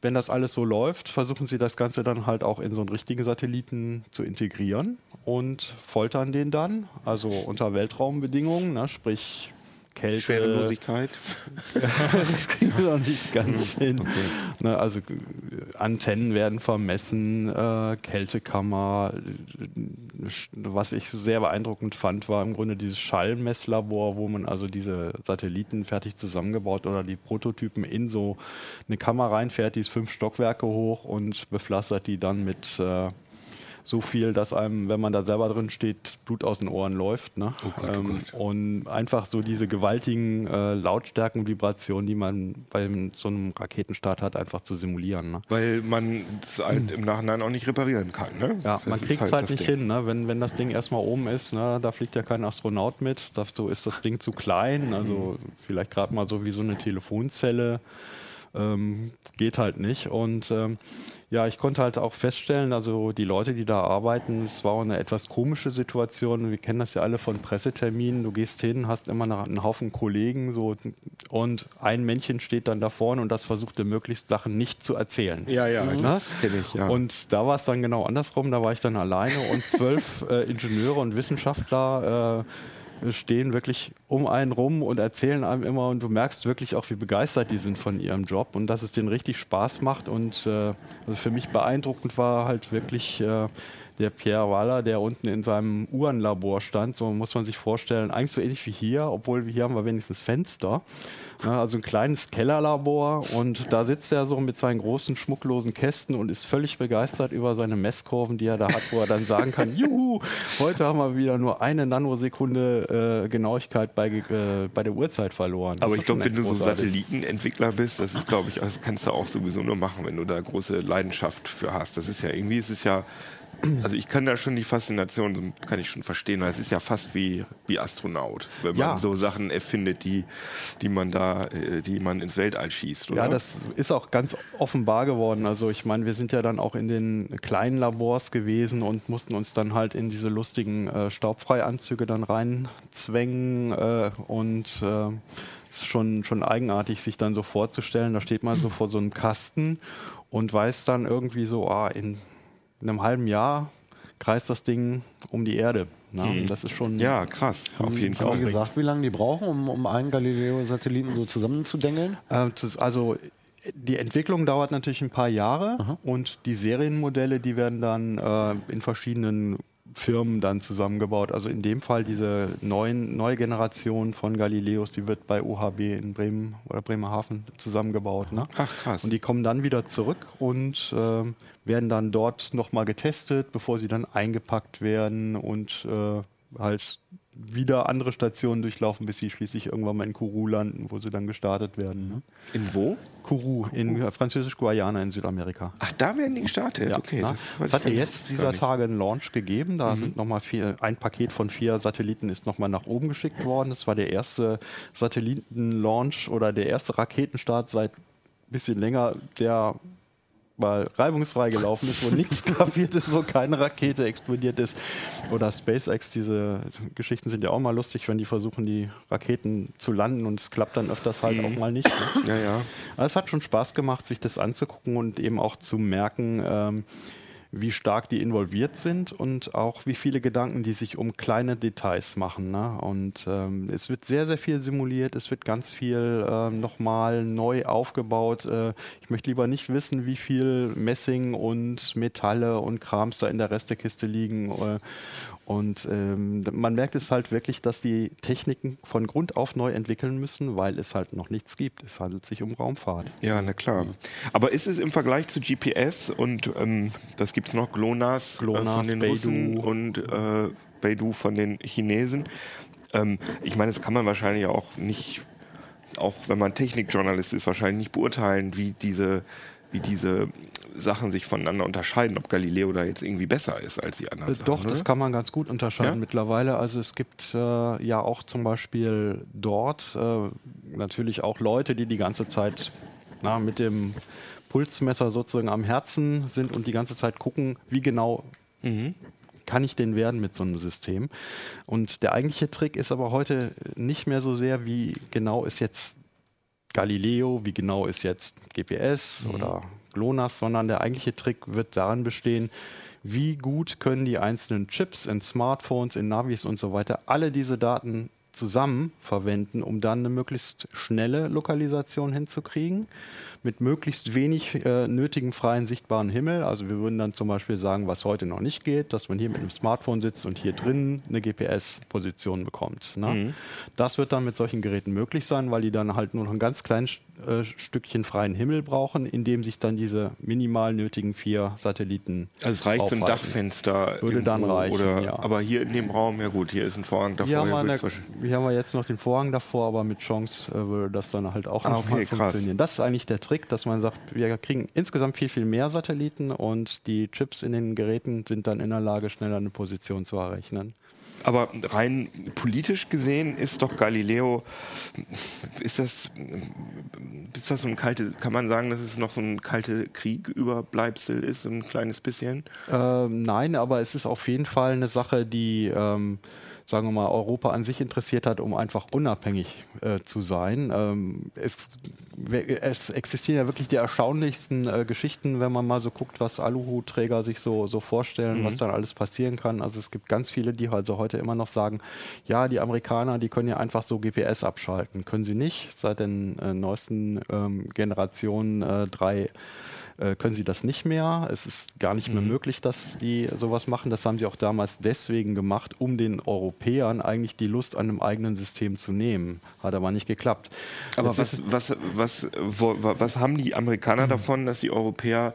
wenn das alles so läuft, versuchen sie das Ganze dann halt auch in so einen richtigen Satelliten zu integrieren und foltern den dann, also unter Weltraumbedingungen, ne, sprich Kälte. Schwerelosigkeit. [laughs] das kriegen wir noch nicht ganz hin. Ne, also äh, Antennen werden vermessen, äh, Kältekammer. äh, Was ich sehr beeindruckend fand, war im Grunde dieses Schallmesslabor, wo man also diese Satelliten fertig zusammengebaut oder die Prototypen in so eine Kammer reinfährt, die ist fünf Stockwerke hoch und bepflastert die dann mit äh, so viel, dass einem, wenn man da selber drin steht, Blut aus den Ohren läuft. Ne? ähm, Und einfach so diese gewaltigen äh, Lautstärken Vibrationen, die man bei so einem Raketenstart hat, einfach zu simulieren. Ne? Weil man es halt im Nachhinein auch nicht reparieren kann. Ne? Ja, Das man kriegt es halt das nicht Ding. hin, ne? wenn, wenn das Ding erstmal oben ist, ne? da fliegt ja kein Astronaut mit, dazu ist das Ding zu klein, also vielleicht gerade mal so wie so eine Telefonzelle. Ähm, geht halt nicht. Und ähm, ja, ich konnte halt auch feststellen, also die Leute, die da arbeiten, es war auch eine etwas komische Situation. Wir kennen das ja alle von Presseterminen. Du gehst hin, hast immer noch einen Haufen Kollegen so und ein Männchen steht dann da vorne und das versucht dir möglichst Sachen nicht zu erzählen. Ja, ja, Ne? das kenne ich, ja. Und da war es dann genau andersrum. Da war ich dann alleine und zwölf äh, Ingenieure und Wissenschaftler äh, stehen wirklich um einen rum und erzählen einem immer. Und du merkst wirklich auch, wie begeistert die sind von ihrem Job und dass es denen richtig Spaß macht. Und äh, also für mich beeindruckend war halt wirklich. Äh, der Pierre Waller, der unten in seinem Uhrenlabor stand, so muss man sich vorstellen, eigentlich so ähnlich wie hier, obwohl wir hier haben wir wenigstens Fenster. Also ein kleines Kellerlabor und da sitzt er so mit seinen großen schmucklosen Kästen und ist völlig begeistert über seine Messkurven, die er da hat, wo er dann sagen kann, [laughs] juhu, heute haben wir wieder nur eine Nanosekunde äh, Genauigkeit bei, äh, bei der Uhrzeit verloren. Das Aber ich glaube, wenn du so. Satellitenentwickler bist, das ist, glaube ich, das kannst du auch sowieso nur machen, wenn du da große Leidenschaft für hast. Das ist ja irgendwie, es ist ja also ich kann da schon die Faszination, kann ich schon verstehen, weil es ist ja fast wie, wie Astronaut, wenn man Ja. so Sachen erfindet, die, die man da, äh, die man ins Weltall schießt, oder? Ja, das ist auch ganz offenbar geworden. Also ich meine, wir sind ja dann auch in den kleinen Labors gewesen und mussten uns dann halt in diese lustigen äh, Staubfreianzüge dann reinzwängen äh, und äh, es ist schon, schon eigenartig, sich dann so vorzustellen. Da steht man so vor so einem Kasten und weiß dann irgendwie so, ah, in, in einem halben Jahr kreist das Ding um die Erde. Ne? Und das ist schon ja, krass, auf jeden Fall. gesagt, wie lange die brauchen, um, um einen Galileo-Satelliten so zusammenzudengeln? Äh, also die Entwicklung dauert natürlich ein paar Jahre und die Serienmodelle, die werden dann äh, in verschiedenen Firmen dann zusammengebaut. Also in dem Fall diese neuen, neue Generation von Galileos, die wird bei UHB in Bremen oder Bremerhaven zusammengebaut. Ne? Ach, krass. Und die kommen dann wieder zurück und ähm, werden dann dort nochmal getestet, bevor sie dann eingepackt werden und äh, halt wieder andere Stationen durchlaufen, bis sie schließlich irgendwann mal in Kourou landen, wo sie dann gestartet werden. Ne? In wo? Kourou in äh, Französisch-Guayana in Südamerika. Ach, da werden die gestartet, Ja, okay. na, das weiß es hat ja jetzt dieser. Tage einen Launch gegeben. Da sind noch mal vier, ein Paket von vier Satelliten ist nochmal nach oben geschickt worden. Das war der erste Satellitenlaunch oder der erste Raketenstart seit ein bisschen länger, der mal reibungsfrei gelaufen ist, wo nichts [laughs] kapiert ist, wo keine Rakete explodiert ist. Oder SpaceX, diese Geschichten sind ja auch mal lustig, wenn die versuchen, die Raketen zu landen und es klappt dann öfters halt auch mal nicht. Ne? Ja, ja. Aber es hat schon Spaß gemacht, sich das anzugucken und eben auch zu merken, ähm, wie stark die involviert sind und auch wie viele Gedanken die sich um kleine Details machen. Ne? Und ähm, es wird sehr, sehr viel simuliert, es wird ganz viel ähm, nochmal neu aufgebaut. Äh, ich möchte lieber nicht wissen, wie viel Messing und Metalle und Krams da in der Restekiste liegen. Äh, und ähm, man merkt es halt wirklich, dass die Techniken von Grund auf neu entwickeln müssen, weil es halt noch nichts gibt. Es handelt sich um Raumfahrt. Ja, na klar. Aber ist es im Vergleich zu GPS und ähm, das gibt es noch, GLONASS, äh, GLONASS, von den Beidou. Russen und äh, Beidou von den Chinesen. Ähm, ich meine, das kann man wahrscheinlich auch nicht, auch wenn man Technikjournalist ist, wahrscheinlich nicht beurteilen, wie diese, wie diese Sachen sich voneinander unterscheiden, ob Galileo da jetzt irgendwie besser ist als die anderen. Äh, Doch, Sachen, das ne? kann man ganz gut unterscheiden Ja? mittlerweile. Also es gibt äh, ja auch zum Beispiel dort äh, natürlich auch Leute, die die ganze Zeit na, mit dem Pulsmesser sozusagen am Herzen sind und die ganze Zeit gucken, wie genau kann ich denn werden mit so einem System. Und der eigentliche Trick ist aber heute nicht mehr so sehr, wie genau ist jetzt Galileo, wie genau ist jetzt GPS oder GLONASS, sondern der eigentliche Trick wird darin bestehen, wie gut können die einzelnen Chips in Smartphones, in Navis und so weiter alle diese Daten zusammen verwenden, um dann eine möglichst schnelle Lokalisation hinzukriegen, mit möglichst wenig äh, nötigen freien sichtbaren Himmel. Also wir würden dann zum Beispiel sagen, was heute noch nicht geht, dass man hier mit einem Smartphone sitzt und hier drin eine GPS-Position bekommt. Ne? Das wird dann mit solchen Geräten möglich sein, weil die dann halt nur noch ein ganz kleines äh, Stückchen freien Himmel brauchen, in dem sich dann diese minimal nötigen vier Satelliten Also es reicht so ein aufhalten. Dachfenster. Würde dann reichen, Oder, ja. Aber hier in dem Raum, ja gut, hier ist ein Vorhang davor. Hier hier haben wir jetzt noch den Vorhang davor, aber mit Chance äh, würde das dann halt auch Ah, noch mal okay, krass. funktionieren. Das ist eigentlich der Trick, dass man sagt, wir kriegen insgesamt viel, viel mehr Satelliten und die Chips in den Geräten sind dann in der Lage, schneller eine Position zu errechnen. Aber rein politisch gesehen ist doch Galileo, ist das, ist das so ein kalte, kann man sagen, dass es noch so ein kalte Krieg-Überbleibsel ist, so ein kleines bisschen? Ähm, nein, aber es ist auf jeden Fall eine Sache, die, ähm, sagen wir mal, Europa an sich interessiert hat, um einfach unabhängig äh, zu sein. Ähm, es, es existieren ja wirklich die erstaunlichsten äh, Geschichten, wenn man mal so guckt, was Aluhutträger sich so, so vorstellen, was dann alles passieren kann. Also es gibt ganz viele, die also heute immer noch sagen, ja, die Amerikaner, die können ja einfach so GPS abschalten. Können sie nicht. Seit den äh, neuesten ähm, Generationen äh, drei äh, können sie das nicht mehr. Es ist gar nicht mehr möglich, dass die sowas machen. Das haben sie auch damals deswegen gemacht, um den Europäern eigentlich die Lust an einem eigenen System zu nehmen. Hat aber nicht geklappt. Aber was, was, was, wo, was haben die Amerikaner davon, dass die Europäer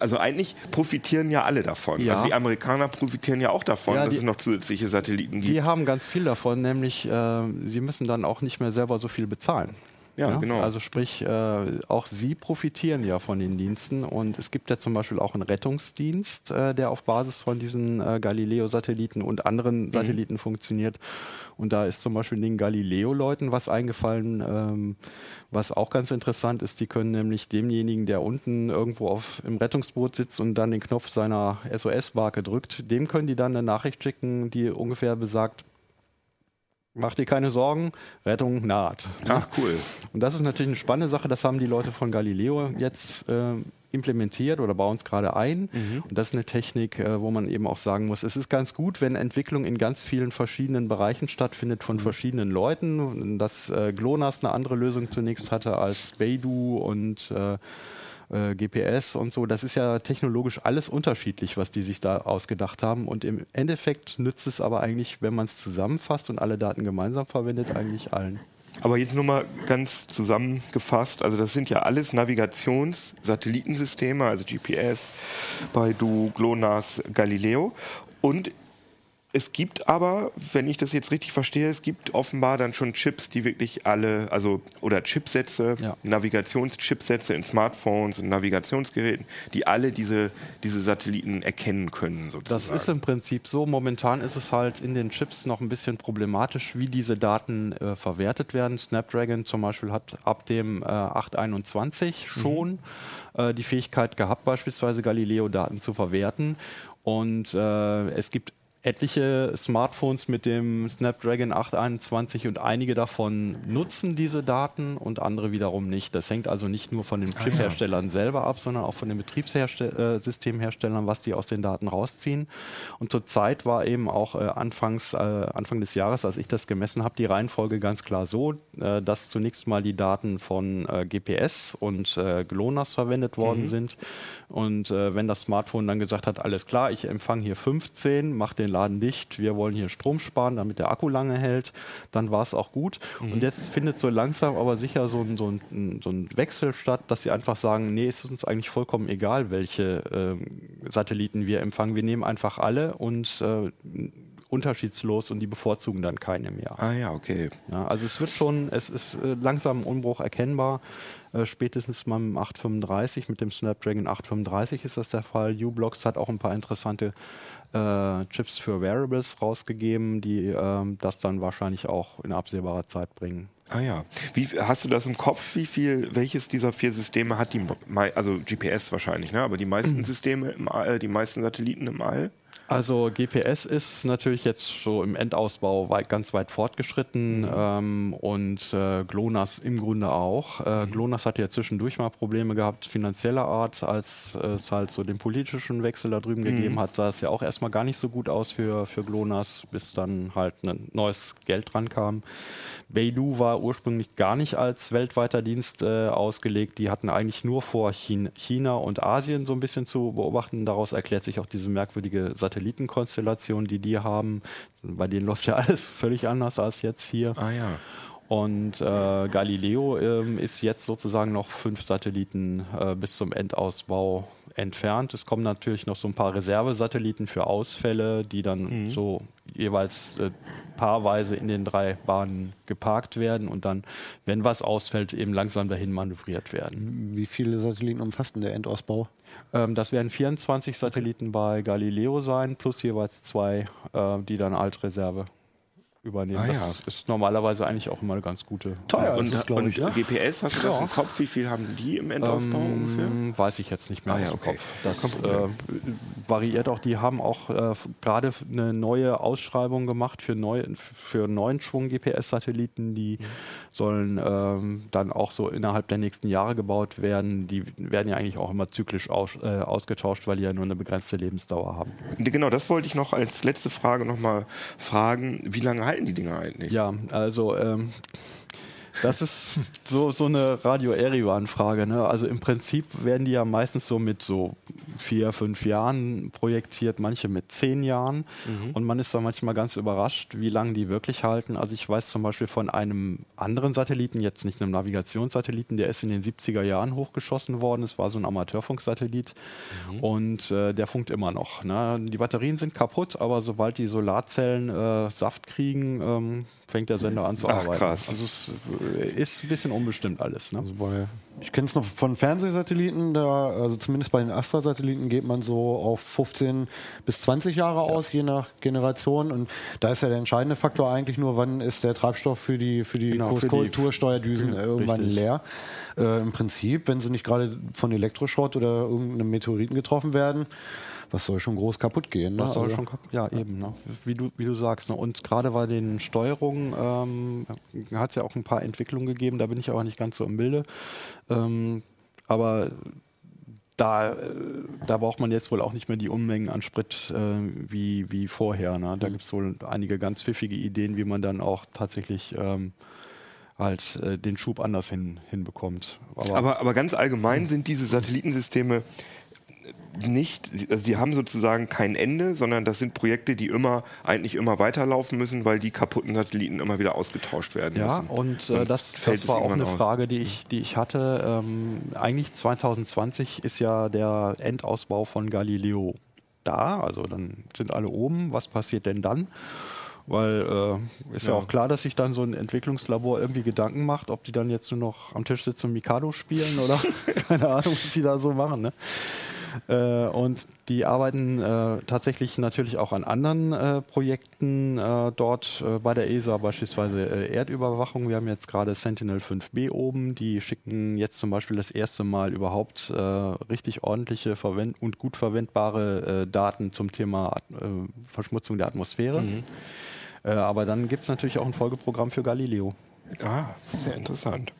also eigentlich profitieren ja alle davon. Ja. Also die Amerikaner profitieren ja auch davon, Ja, dass die- es noch zusätzliche Satelliten gibt. Die haben ganz viel davon, nämlich äh, sie müssen dann auch nicht mehr selber so viel bezahlen. Ja, genau. Also sprich, äh, auch sie profitieren ja von den Diensten und es gibt ja zum Beispiel auch einen Rettungsdienst, äh, der auf Basis von diesen äh, Galileo-Satelliten und anderen Satelliten funktioniert. Und da ist zum Beispiel den Galileo-Leuten was eingefallen, ähm, was auch ganz interessant ist. Die können nämlich demjenigen, der unten irgendwo auf, im Rettungsboot sitzt und dann den Knopf seiner SOS-Barke drückt, dem können die dann eine Nachricht schicken, die ungefähr besagt, Mach dir keine Sorgen, Rettung naht. Ach, cool. Und das ist natürlich eine spannende Sache. Das haben die Leute von Galileo jetzt äh, implementiert oder bauen es gerade ein. Und das ist eine Technik, äh, wo man eben auch sagen muss, es ist ganz gut, wenn Entwicklung in ganz vielen verschiedenen Bereichen stattfindet von verschiedenen Leuten. Dass äh, GLONASS eine andere Lösung zunächst hatte als Beidou und äh, GPS und so. Das ist ja technologisch alles unterschiedlich, was die sich da ausgedacht haben. Und im Endeffekt nützt es aber eigentlich, wenn man es zusammenfasst und alle Daten gemeinsam verwendet, eigentlich allen. Aber jetzt nur mal ganz zusammengefasst, also das sind ja alles Navigations-Satellitensysteme, also GPS, Baidu, GLONASS, Galileo. Und es gibt aber, wenn ich das jetzt richtig verstehe, es gibt offenbar dann schon Chips, die wirklich alle, also oder Chipsätze, Ja. Navigationschipsätze in Smartphones und Navigationsgeräten, die alle diese, diese Satelliten erkennen können, sozusagen. Das ist im Prinzip so. Momentan ist es halt in den Chips noch ein bisschen problematisch, wie diese Daten äh, verwertet werden. Snapdragon zum Beispiel hat ab dem äh, 821 schon äh, die Fähigkeit gehabt, beispielsweise Galileo-Daten zu verwerten. Und äh, es gibt etliche Smartphones mit dem Snapdragon 821 und einige davon nutzen diese Daten und andere wiederum nicht. Das hängt also nicht nur von den Chipherstellern selber ab, sondern auch von den Betriebssystemherstellern, was die aus den Daten rausziehen. Und zurzeit war eben auch äh, anfangs, äh, Anfang des Jahres, als ich das gemessen habe, die Reihenfolge ganz klar so, äh, dass zunächst mal die Daten von äh, GPS und äh, GLONASS verwendet worden sind. Und äh, wenn das Smartphone dann gesagt hat, alles klar, ich empfange hier 15, mach den Laden dicht, wir wollen hier Strom sparen, damit der Akku lange hält, dann war es auch gut. Und jetzt findet so langsam aber sicher so ein, so, ein, so ein Wechsel statt, dass sie einfach sagen, nee, es ist uns eigentlich vollkommen egal, welche ähm, Satelliten wir empfangen. Wir nehmen einfach alle und äh, unterschiedslos und die bevorzugen dann keine mehr. ah ja, okay. Ja, also es wird schon, es ist äh, langsam ein Umbruch erkennbar. Äh, spätestens mal mit dem 835, mit dem Snapdragon 835 ist das der Fall. U-Blocks hat auch ein paar interessante äh, Chips für Wearables rausgegeben, die ähm, das dann wahrscheinlich auch in absehbarer Zeit bringen. Ah ja. Wie, hast du das im Kopf, wie viel, welches dieser vier Systeme hat die, also GPS wahrscheinlich, ne? aber die meisten Systeme im All, die meisten Satelliten im All? Also GPS ist natürlich jetzt so im Endausbau weit, ganz weit fortgeschritten ähm, und äh, GLONASS im Grunde auch. Äh, GLONASS hatte ja zwischendurch mal Probleme gehabt, finanzieller Art, als äh, es halt so den politischen Wechsel da drüben gegeben hat, sah es ja auch erstmal gar nicht so gut aus für, für GLONASS, bis dann halt ein neues Geld dran kam. Beidou war ursprünglich gar nicht als weltweiter Dienst äh, ausgelegt. Die hatten eigentlich nur vor, Chin China und Asien so ein bisschen zu beobachten. Daraus erklärt sich auch diese merkwürdige Satellitenkonstellation, die die haben. Bei denen läuft ja [laughs] alles völlig anders als jetzt hier. Ah ja. Und äh, Galileo ähm, ist jetzt sozusagen noch fünf Satelliten äh, bis zum Endausbau entfernt. Es kommen natürlich noch so ein paar Reservesatelliten für Ausfälle, die dann so jeweils äh, paarweise in den drei Bahnen geparkt werden und dann, wenn was ausfällt, eben langsam dahin manövriert werden. Wie viele Satelliten umfasst denn der Endausbau? Ähm, das werden 24 Satelliten bei Galileo sein, plus jeweils zwei, äh, die dann Altreserve übernehmen. Ah, das ja. ist normalerweise eigentlich auch immer eine ganz gute Teuer und ist glaube und ich, ja? GPS, hast du das Ja. im Kopf? Wie viel haben die im Endausbau ungefähr? Ähm, Weiß ich jetzt nicht mehr Ah, ja, okay. Kopf. Das äh, variiert auch. Die haben auch äh, gerade eine neue Ausschreibung gemacht für, neu, für neuen Schwung GPS-Satelliten. Die Mhm. sollen ähm, dann auch so innerhalb der nächsten Jahre gebaut werden. Die werden ja eigentlich auch immer zyklisch aus, äh, ausgetauscht, weil die ja nur eine begrenzte Lebensdauer haben. Genau, das wollte ich noch als letzte Frage nochmal fragen. Wie lange halten die Dinger eigentlich? Ja, also ähm, das ist so, so eine Radio Eriwan-Frage. Ne? Also im Prinzip werden die ja meistens so mit so vier, fünf Jahren projektiert, manche mit zehn Jahren. Und man ist da manchmal ganz überrascht, wie lange die wirklich halten. Also ich weiß zum Beispiel von einem anderen Satelliten, jetzt nicht einem Navigationssatelliten, der ist in den 70er Jahren hochgeschossen worden. Es war so ein Amateurfunksatellit und äh, der funkt immer noch. Ne? Die Batterien sind kaputt, aber sobald die Solarzellen äh, Saft kriegen, ähm, fängt der Sender an zu Ach, arbeiten. krass. Also es äh, ist ein bisschen unbestimmt alles. Ne? Ich kenne es noch von Fernsehsatelliten, da, also zumindest bei den Astra-Satelliten geht man so auf 15 bis 20 Jahre aus, je nach Generation. Und da ist ja der entscheidende Faktor eigentlich nur, wann ist der Treibstoff für die, für die Genau, Korrektursteuerdüsen irgendwann Richtig. leer. Äh, Im Prinzip, wenn sie nicht gerade von Elektroschrott oder irgendeinem Meteoriten getroffen werden, was soll schon groß kaputt gehen? Ne? Das soll Also- schon kap- ja eben, ne? wie, du, wie du sagst. Ne? Und gerade bei den Steuerungen ähm, hat es ja auch ein paar Entwicklungen gegeben, da bin ich aber nicht ganz so im Bilde. Ähm, aber da, da braucht man jetzt wohl auch nicht mehr die Unmengen an Sprit äh, wie, wie vorher. Ne? Da gibt es wohl einige ganz pfiffige Ideen, wie man dann auch tatsächlich ähm, halt äh, den Schub anders hin, hinbekommt. Aber, aber ganz allgemein sind diese Satellitensysteme nicht, also sie haben sozusagen kein Ende, sondern das sind Projekte, die immer, eigentlich immer weiterlaufen müssen, weil die kaputten Satelliten immer wieder ausgetauscht werden Ja, müssen. und äh, das, fällt das war auch eine aus. Frage, die ich, die ich hatte. Ähm, eigentlich 2020 ist ja der Endausbau von Galileo da, also dann sind alle oben. Was passiert denn dann? Weil äh, ist ja. Ja. auch klar, dass sich dann so ein Entwicklungslabor irgendwie Gedanken macht, ob die dann jetzt nur noch am Tisch sitzen und Mikado spielen oder [laughs] [laughs] keine Ahnung, was sie da so machen. Ne? Äh, und die arbeiten äh, tatsächlich natürlich auch an anderen äh, Projekten äh, dort äh, bei der ESA, beispielsweise äh, Erdüberwachung. Wir haben jetzt gerade Sentinel 5B oben. Die schicken jetzt zum Beispiel das erste Mal überhaupt richtig ordentliche und gut verwendbare Daten zum Thema At Verschmutzung der Atmosphäre. Äh, aber dann gibt es natürlich auch ein Folgeprogramm für Galileo. Ah, sehr interessant.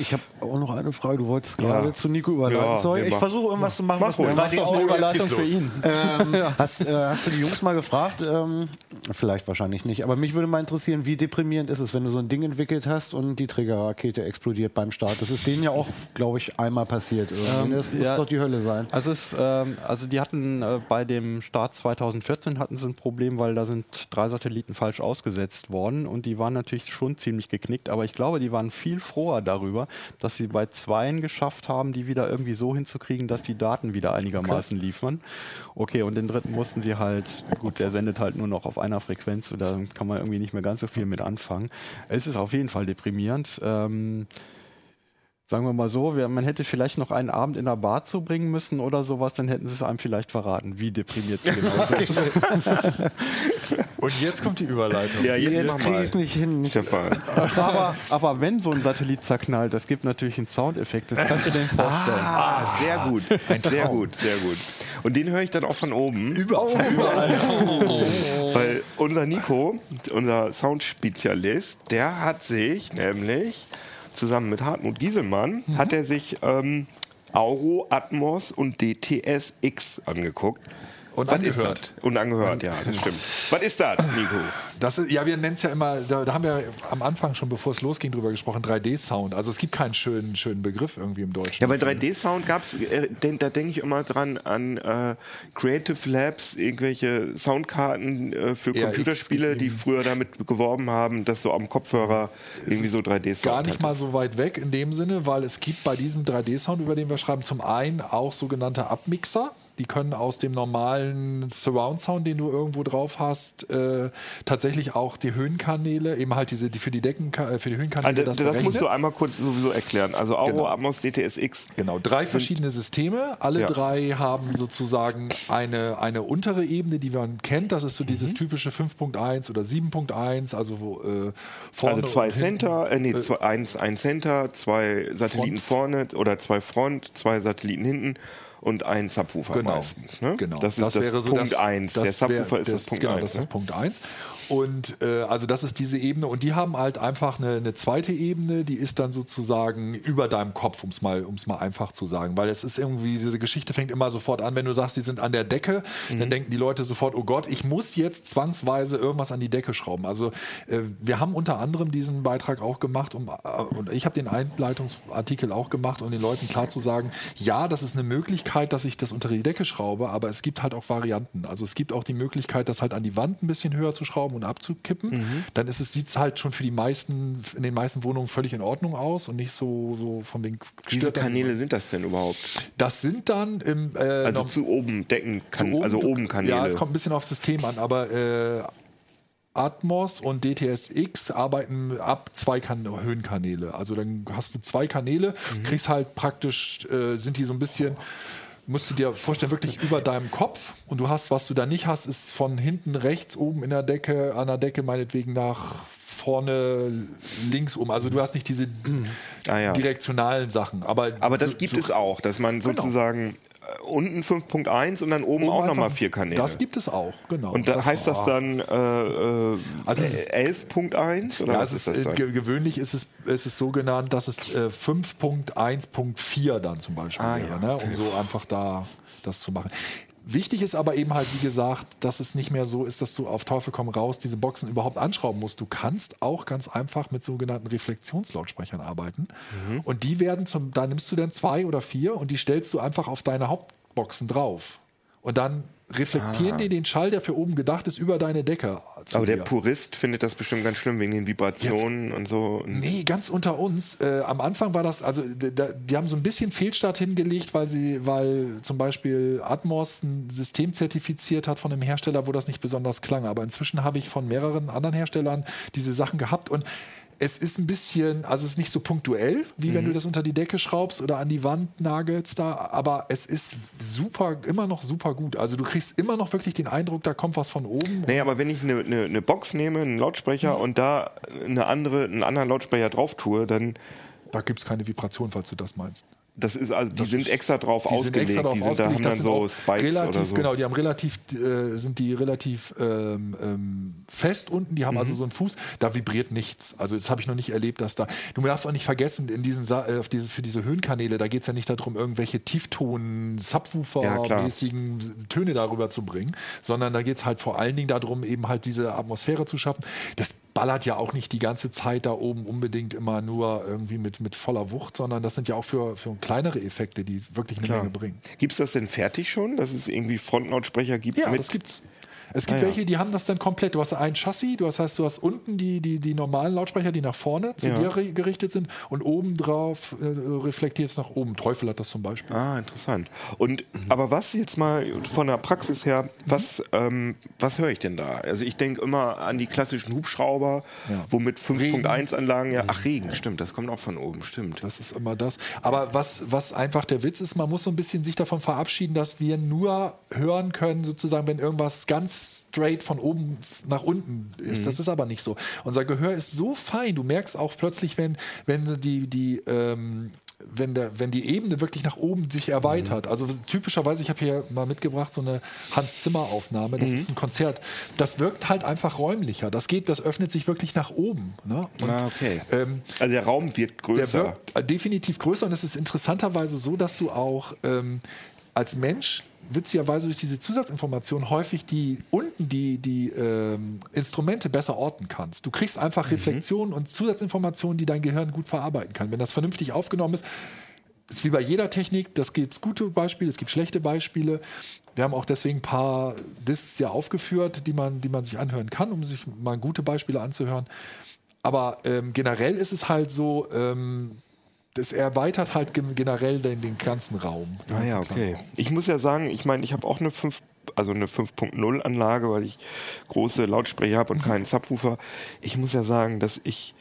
Ich habe auch noch eine Frage. Du wolltest Ja. gerade zu Nico überleiten. Ja, Sorry, nee, ich mach- versuche irgendwas zu machen, mach was mit ruhig. 3D Mach auch doch, Überleitung für ihn. [laughs] ähm, hast, äh, hast du die Jungs mal gefragt? Ähm, vielleicht wahrscheinlich nicht. Aber mich würde mal interessieren, wie deprimierend ist es, wenn du so ein Ding entwickelt hast und die Trägerrakete explodiert beim Start. Das ist denen ja auch, glaube ich, einmal passiert. Ähm, das muss ja. doch die Hölle sein. Also, es, ähm, also die hatten äh, bei dem Start 2014 hatten sie ein Problem, weil da sind drei Satelliten falsch ausgesetzt worden und die waren natürlich schon ziemlich geknickt, aber ich glaube, die waren viel froher darüber, dass sie bei zweien geschafft haben, die wieder irgendwie so hinzukriegen, dass die Daten wieder einigermaßen liefern. Okay, und den dritten mussten sie halt, gut, der sendet halt nur noch auf einer Frequenz, da kann man irgendwie nicht mehr ganz so viel mit anfangen. Es ist auf jeden Fall deprimierend. Ähm, Sagen wir mal so, wir, man hätte vielleicht noch einen Abend in der Bar zubringen müssen oder sowas, dann hätten sie es einem vielleicht verraten, wie deprimiert sie genau [laughs] sind. Und jetzt kommt die Überleitung. Ja, jetzt, Jetzt kriege ich es nicht hin. Stefan. aber, aber wenn so ein Satellit zerknallt, das gibt natürlich einen Soundeffekt, das kannst du dir vorstellen. Ah, sehr gut. Sehr gut, sehr gut. Und den höre ich dann auch von oben. Überall. Weil unser Nico, unser Soundspezialist, der hat sich nämlich zusammen mit Hartmut Gieselmann, hat er sich ähm, Auro, Atmos und DTS X angeguckt. Und Was ist angehört. das? Und angehört, ja, das stimmt. Was ist das, Nico? Das ist, ja, wir nennen es ja immer, da, da haben wir am Anfang schon, bevor es losging, drüber gesprochen, 3D-Sound. Also es gibt keinen schönen, schönen Begriff irgendwie im Deutschen. Ja, weil 3D-Sound gab's, äh, denk, da denke ich immer dran an äh, Creative Labs, irgendwelche Soundkarten äh, für Ja, Computerspiele, die früher damit geworben haben, dass so am Kopfhörer irgendwie so 3D-Sound Gar nicht hat. mal so weit weg in dem Sinne, weil es gibt bei diesem 3D-Sound, über den wir schreiben, zum einen auch sogenannte Abmixer. Die können aus dem normalen Surround-Sound, den du irgendwo drauf hast, äh, tatsächlich auch die Höhenkanäle, eben halt diese, die für die Decken, äh, für die Höhenkanäle. Also, das, berechnen. musst du einmal kurz sowieso erklären. Also Auro, Genau. Atmos, DTS X. Genau, drei verschiedene Systeme. Alle Ja. drei haben sozusagen eine, eine untere Ebene, die man kennt. Das ist so Mhm. dieses typische 5.1 oder 7.1, also wo, äh, vorne Also zwei. Center, äh, nee, zwei, eins, ein Center, zwei Satelliten vorne oder zwei Front, zwei Satelliten hinten und ein Subwoofer Genau. meistens. Ne? Genau. Das ist das, wäre so Punkt das- 1. Der das Subwoofer wär- ist das, Punkt Genau, 1. das ist ne? das Punkt 1. Und äh, also das ist diese Ebene und die haben halt einfach eine, eine zweite Ebene, die ist dann sozusagen über deinem Kopf, um es mal, um's mal einfach zu sagen. Weil es ist irgendwie, diese Geschichte fängt immer sofort an, wenn du sagst, sie sind an der Decke, Mhm. dann denken die Leute sofort, oh Gott, ich muss jetzt zwangsweise irgendwas an die Decke schrauben. Also äh, wir haben unter anderem diesen Beitrag auch gemacht, um, äh, und ich habe den Einleitungsartikel auch gemacht, um den Leuten klar zu sagen, ja, das ist eine Möglichkeit, dass ich das unter die Decke schraube, aber es gibt halt auch Varianten. Also es gibt auch die Möglichkeit, das halt an die Wand ein bisschen höher zu schrauben und abzukippen. Mhm. Dann ist es, sieht es halt schon für die meisten, in den meisten Wohnungen völlig in Ordnung aus und nicht so, so von den Wie viele Kanäle sind das denn überhaupt? Das sind dann im äh, Also zu oben Decken, kann, zu also oben Kanäle. Ja, es kommt ein bisschen aufs System an, aber äh, Atmos und DTSX arbeiten ab zwei kan Höhenkanäle. Also dann hast du zwei Kanäle, Mhm. kriegst halt praktisch, äh, sind die so ein bisschen, musst du dir vorstellen, wirklich [laughs] über deinem Kopf. Und du hast, was du da nicht hast, ist von hinten rechts oben in der Decke, an der Decke meinetwegen nach vorne links oben. Also du hast nicht diese Ah, ja. direktionalen Sachen. Aber, Aber das so- gibt so- es auch, dass man Genau. sozusagen unten 5.1 und dann oben, auch einfach- nochmal vier Kanäle. Das gibt es auch, genau. und da heißt das dann äh, äh, Also es ist- 11.1 oder Ja, was es ist ist, das äh, dann? ge- gewöhnlich ist es, ist es so genannt, dass es äh, 5.1.4 dann zum Beispiel Ah, wäre, ja, ne? um so einfach da das zu machen. Wichtig ist aber eben halt, wie gesagt, dass es nicht mehr so ist, dass du auf Teufel komm raus diese Boxen überhaupt anschrauben musst. Du kannst auch ganz einfach mit sogenannten Reflexionslautsprechern arbeiten. Mhm. Und die werden zum, da nimmst du dann zwei oder vier und die stellst du einfach auf deine Hauptboxen drauf. Und dann reflektieren die den Schall, der für oben gedacht ist, über deine Decke. Ah. Aber der dir. Purist findet das bestimmt ganz schlimm wegen den Vibrationen und so. Nee, ganz unter uns. Äh, am Anfang war das, also da, die haben so ein bisschen Fehlstart hingelegt, weil sie, weil zum Beispiel Atmos ein System zertifiziert hat von einem Hersteller, wo das nicht besonders klang. Aber inzwischen habe ich von mehreren anderen Herstellern diese Sachen gehabt und es ist ein bisschen, also es ist nicht so punktuell, wie wenn du das unter die Decke schraubst oder an die Wand nagelst da, aber es ist super, immer noch super gut. Also du kriegst immer noch wirklich den Eindruck, da kommt was von oben. Nee, aber wenn ich eine, eine, eine Box nehme, einen Lautsprecher und da eine andere, einen anderen Lautsprecher drauf tue, dann Da gibt es keine Vibration, falls du das meinst. Das ist also die Das sind extra drauf Die sind ausgelegt. extra darauf die sind da haben ausgelegt. dann Das sind so Spikes relativ, oder so. Genau, die haben relativ, äh, sind die relativ ähm, ähm, fest unten. Die haben also Mhm. so einen Fuß. Da vibriert nichts. Also das habe ich noch nicht erlebt, dass da. Du darfst auch nicht vergessen, in diesen Sa äh, diese, für diese Höhenkanäle, da geht es ja nicht darum, irgendwelche Tiefton, Ja, Töne darüber zu bringen, sondern da geht es halt vor allen Dingen darum, eben halt diese Atmosphäre zu schaffen. Das ballert ja auch nicht die ganze Zeit da oben unbedingt immer nur irgendwie mit, mit voller Wucht, sondern das sind ja auch für, für kleinere Effekte, die wirklich eine Menge bringen. Gibt es das denn fertig schon, dass es irgendwie Frontlautsprecher gibt? Ja, mit? das gibt's. Es gibt Ah, ja. welche, die haben das dann komplett. Du hast ein Chassis, du hast, heißt, du hast unten die, die, die normalen Lautsprecher, die nach vorne zu Ja. dir ri- gerichtet sind und oben drauf äh, reflektiert es nach oben. Teufel hat das zum Beispiel. Ah, interessant. Und aber was jetzt mal von der Praxis her, was, ähm, was höre ich denn da? Also ich denke immer an die klassischen Hubschrauber, Ja. wo mit 5.1 Anlagen ja, ach Regen, stimmt, das kommt auch von oben, stimmt. Das ist immer das. Aber was, was einfach der Witz ist, man muss so ein bisschen sich davon verabschieden, dass wir nur hören können, sozusagen, wenn irgendwas ganz straight von oben nach unten ist. Das ist aber nicht so. Unser Gehör ist so fein. Du merkst auch plötzlich, wenn, wenn die, die ähm, wenn, der, wenn die Ebene wirklich nach oben sich erweitert. Also typischerweise, ich habe hier mal mitgebracht so eine Hans Zimmer Aufnahme. Das ist ein Konzert. Das wirkt halt einfach räumlicher. Das geht, das öffnet sich wirklich nach oben. Ne? Und, ah, okay. ähm, also der Raum wirkt der größer. wirkt äh, definitiv größer und es ist interessanterweise so, dass du auch ähm, als Mensch witzigerweise durch diese Zusatzinformation häufig die unten die, die ähm, Instrumente besser orten kannst. Du kriegst einfach Reflexionen und Zusatzinformationen, die dein Gehirn gut verarbeiten kann. Wenn das vernünftig aufgenommen ist, ist wie bei jeder Technik, das gibt gute Beispiele, es gibt schlechte Beispiele. Wir haben auch deswegen ein paar Discs ja aufgeführt, die man, die man sich anhören kann, um sich mal gute Beispiele anzuhören. Aber ähm, generell ist es halt so, ähm, das erweitert halt gen- generell den, den ganzen Raum. den Ah ja, okay. Raum. Ich muss ja sagen, ich meine, ich habe auch eine 5, also eine 5.0 Anlage, weil ich große Lautsprecher habe und keinen Subwoofer. Ich muss ja sagen, dass ich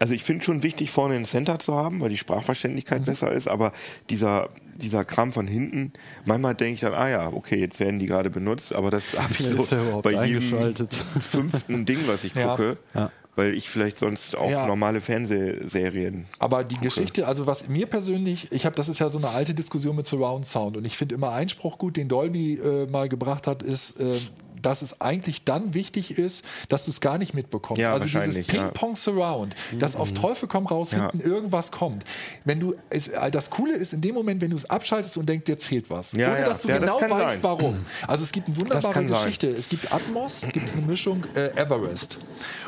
also ich finde schon wichtig, vorne einen Center zu haben, weil die Sprachverständlichkeit besser ist, aber dieser, dieser Kram von hinten, manchmal denke ich dann, ah ja, okay, jetzt werden die gerade benutzt, aber das habe ich Wer so ja bei jedem fünften Ding, was ich [laughs] Ja. gucke, Ja. Weil ich vielleicht sonst auch Ja. normale Fernsehserien Aber die Geschichte, also was mir persönlich, ich habe, das ist ja so eine alte Diskussion mit Surround Sound und ich finde immer Einspruch gut, den Dolby äh, mal gebracht hat, ist, äh, dass es eigentlich dann wichtig ist, dass du es gar nicht mitbekommst. Ja, also dieses wahrscheinlich, ja. Ping-Pong Surround, dass auf Teufel komm raus Ja. hinten irgendwas kommt. Wenn du es, äh, das Coole ist in dem Moment, wenn du es abschaltest und denkst, jetzt fehlt was, Ja, ohne dass du das genau kann weißt, sein. warum. Also es gibt eine wunderbare kann sein. Geschichte. Es gibt Atmos, gibt es eine Mischung äh, Everest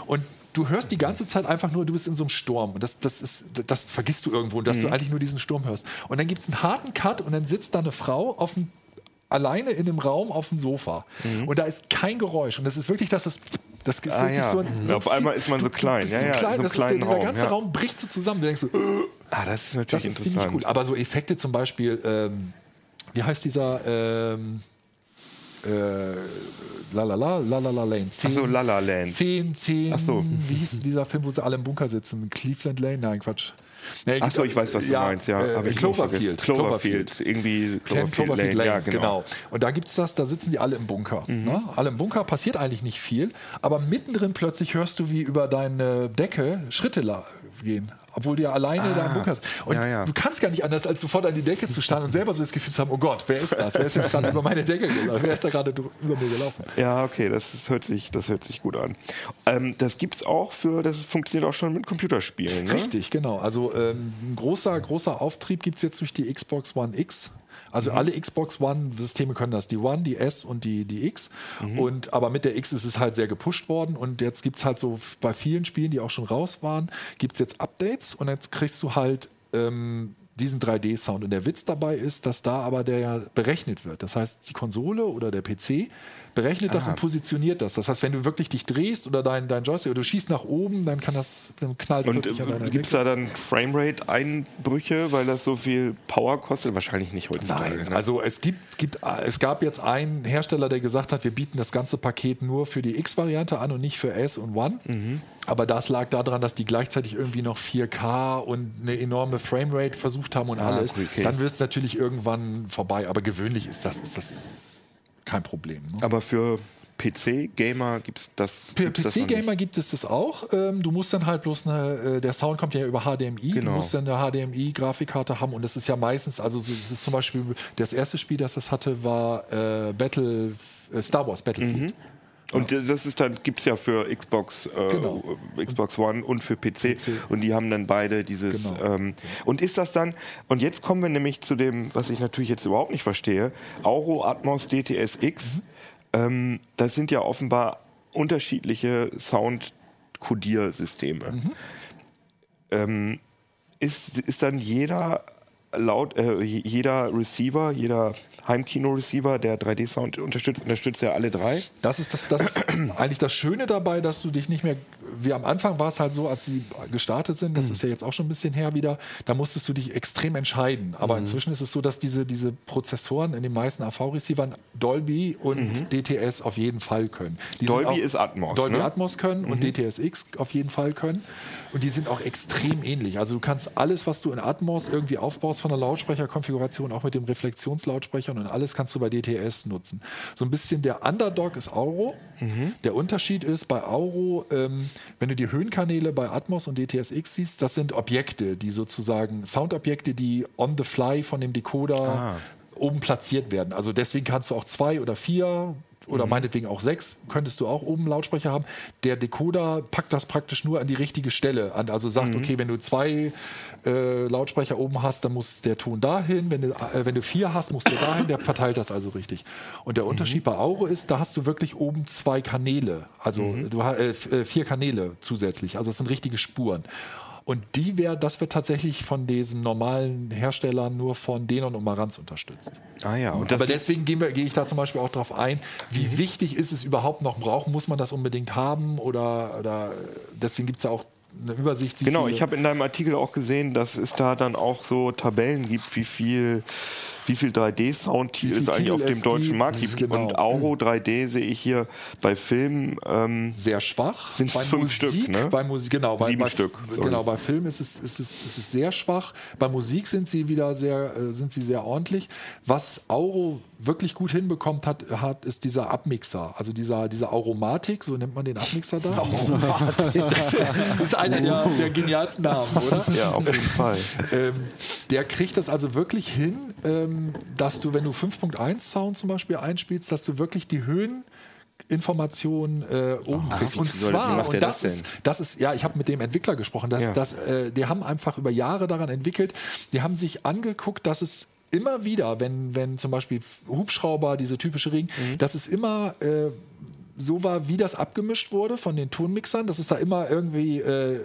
und du hörst die ganze Zeit einfach nur, du bist in so einem Sturm. Und das, das, ist, das vergisst du irgendwo, dass du eigentlich nur diesen Sturm hörst. Und dann gibt es einen harten Cut und dann sitzt da eine Frau auf dem, alleine in einem Raum auf dem Sofa. Und da ist kein Geräusch. Und das ist wirklich, dass das. Das ist Ah, ja. so ein, so Auf einmal ist man so klein. Ja, ja, klein, so das ist, der, dieser Raum, ganze ja. Raum bricht so zusammen. Du denkst so, Ah, das ist natürlich das ist ziemlich cool. Aber so Effekte zum Beispiel, ähm, wie heißt dieser ähm, äh, La La La La La La Lane? Ach so, La La Land. 10, 10, Ach so. wie hieß dieser Film, wo sie alle im Bunker sitzen? Cleveland Lane? Nein, Quatsch. Nee, Ach so, ich weiß, was du meinst, ja. Äh, ich Cloverfield. Cloverfield. Irgendwie 10 Cloverfield, Cloverfield Lane. Lane, Ja, genau. genau. Und da gibt es das, da sitzen die alle im Bunker. Ne? Alle im Bunker passiert eigentlich nicht viel, aber mittendrin plötzlich hörst du, wie über deine Decke Schritte gehen. Obwohl du ja alleine da im Bunker bist. Und ja, ja. du kannst gar nicht anders, als sofort an die Decke zu starren und selber so das Gefühl zu haben, oh Gott, wer ist das? Wer ist jetzt gerade über meine Decke gelaufen? Wer ist da gerade über mir gelaufen? Ja, okay, das, ist, hört, sich, das hört sich gut an. Ähm, das gibt's auch für, das funktioniert auch schon mit Computerspielen, ne? Richtig, genau. Also ähm, ein großer, großer Auftrieb gibt es jetzt durch die Xbox One X. Also alle Xbox One-Systeme können das, die One, die S und die, die X. Und, aber mit der X ist es halt sehr gepusht worden und jetzt gibt es halt so bei vielen Spielen, die auch schon raus waren, gibt es jetzt Updates und jetzt kriegst du halt ähm, diesen 3D-Sound. Und der Witz dabei ist, dass da aber der ja berechnet wird. Das heißt, die Konsole oder der PC berechnet das und positioniert das. Das heißt, wenn du wirklich dich drehst oder dein, dein Joystick oder du schießt nach oben, dann kann das, dann knallt Und plötzlich äh, gibt es da dann Framerate-Einbrüche, weil das so viel Power kostet? Wahrscheinlich nicht heutzutage. Nein, ne? also es gibt, gibt, es gab jetzt einen Hersteller, der gesagt hat, wir bieten das ganze Paket nur für die X-Variante an und nicht für S und One. Mhm. Aber das lag daran, dass die gleichzeitig irgendwie noch 4K und eine enorme Framerate versucht haben und Ah, alles. okay. Dann wird es natürlich irgendwann vorbei. Aber gewöhnlich ist das, ist das kein Problem. Ne? Aber für PC-Gamer gibt es das, Für. PC-Gamer gibt es das auch. Ähm, du musst dann halt bloß eine, äh, der Sound kommt ja über HDMI. Genau. Du musst dann eine HDMI-Grafikkarte haben und das ist ja meistens, also so, das ist zum Beispiel das erste Spiel, das das hatte, war äh, Battle, äh, Star Wars Battlefield. Und das ist dann, gibt es ja für Xbox, äh, Genau. Xbox One und für PC. Und die haben dann beide dieses. Genau. Ähm, und ist das dann, und jetzt kommen wir nämlich zu dem, was ich natürlich jetzt überhaupt nicht verstehe, Auro Atmos DTSX. Mhm. Ähm, das sind ja offenbar unterschiedliche Sound-Kodiersysteme. Mhm. Ähm, ist, ist dann jeder laut, äh, jeder Receiver, jeder Heimkino-Receiver, der 3D-Sound unterstützt, unterstützt ja alle drei? Das ist, das, das ist eigentlich das Schöne dabei, dass du dich nicht mehr, wie am Anfang war es halt so, als sie gestartet sind, das ist ja jetzt auch schon ein bisschen her wieder, da musstest du dich extrem entscheiden. Aber inzwischen ist es so, dass diese, diese Prozessoren in den meisten AV-Receivern Dolby und DTS auf jeden Fall können. Die Dolby auch- ist Atmos, Dolby ne? Atmos können und DTSX auf jeden Fall können. Und die sind auch extrem ähnlich. Also du kannst alles, was du in Atmos irgendwie aufbaust von der Lautsprecherkonfiguration, auch mit dem Reflexionslautsprechern und alles kannst du bei DTS nutzen. So ein bisschen der Underdog ist Auro. Der Unterschied ist bei Auro, ähm, wenn du die Höhenkanäle bei Atmos und DTSX siehst, das sind Objekte, die sozusagen Soundobjekte, die on the fly von dem Decoder oben platziert werden. Also deswegen kannst du auch zwei oder vier oder meinetwegen auch sechs, könntest du auch oben Lautsprecher haben. Der Decoder packt das praktisch nur an die richtige Stelle an. Also sagt, okay, wenn du zwei äh, Lautsprecher oben hast, dann muss der Ton dahin. Wenn du, äh, wenn du vier hast, muss der dahin. Der verteilt das also richtig. Und der Unterschied bei Auro ist, da hast du wirklich oben zwei Kanäle. Also du hast äh, äh, vier Kanäle zusätzlich. Also es sind richtige Spuren. Und die wär, das wird tatsächlich von diesen normalen Herstellern nur von Denon und Marantz unterstützt. Ah ja, und Aber deswegen gehe ich da zum Beispiel auch darauf ein, wie wichtig ist es überhaupt noch brauchen? Muss man das unbedingt haben? Oder, oder deswegen gibt es ja auch eine Übersicht. Wie Genau, viele- ich habe in deinem Artikel auch gesehen, dass es da dann auch so Tabellen gibt, wie viel, wie viel 3D-Sound Wie viel es eigentlich auf dem es deutschen Markt gibt. genau. Und Auro 3D sehe ich hier bei Filmen. Ähm, sehr schwach. Sind's bei fünf Musik, Stück, ne? Bei Musik, genau. Bei, Sieben bei, Stück, sorry. Genau, bei Film ist es, ist, es, ist es sehr schwach. Bei Musik sind sie wieder sehr, äh, sind sie sehr ordentlich. Was Auro wirklich gut hinbekommt hat, hat ist dieser Abmixer. Also dieser, dieser Auromatik, so nennt man den Abmixer da. [laughs] das, ist, das ist einer der, der genialsten Namen, oder? ja, auf jeden Fall. Ähm, der kriegt das also wirklich hin, ähm, dass du, wenn du 5.1 Sound zum Beispiel einspielst, dass du wirklich die Höhen Informationen äh, oben kriegst. Und zwar, und das, das ist, das ist, ja, ich habe mit dem Entwickler gesprochen, dass, Ja. dass, äh, die haben einfach über Jahre daran entwickelt, die haben sich angeguckt, dass es immer wieder, wenn, wenn zum Beispiel Hubschrauber, diese typische Ring, Mhm. dass es immer äh, so war, wie das abgemischt wurde von den Tonmixern, dass es da immer irgendwie äh,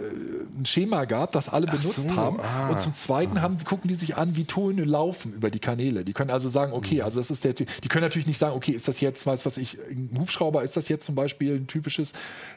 ein Schema gab, das alle benutzt so, haben. ah. Und zum Zweiten haben, gucken die sich an, wie Töne laufen über die Kanäle. Die können also sagen, okay, also das ist der, die können natürlich nicht sagen, okay, ist das jetzt, weiß was ich, ein Hubschrauber, ist das jetzt zum Beispiel ein typisches,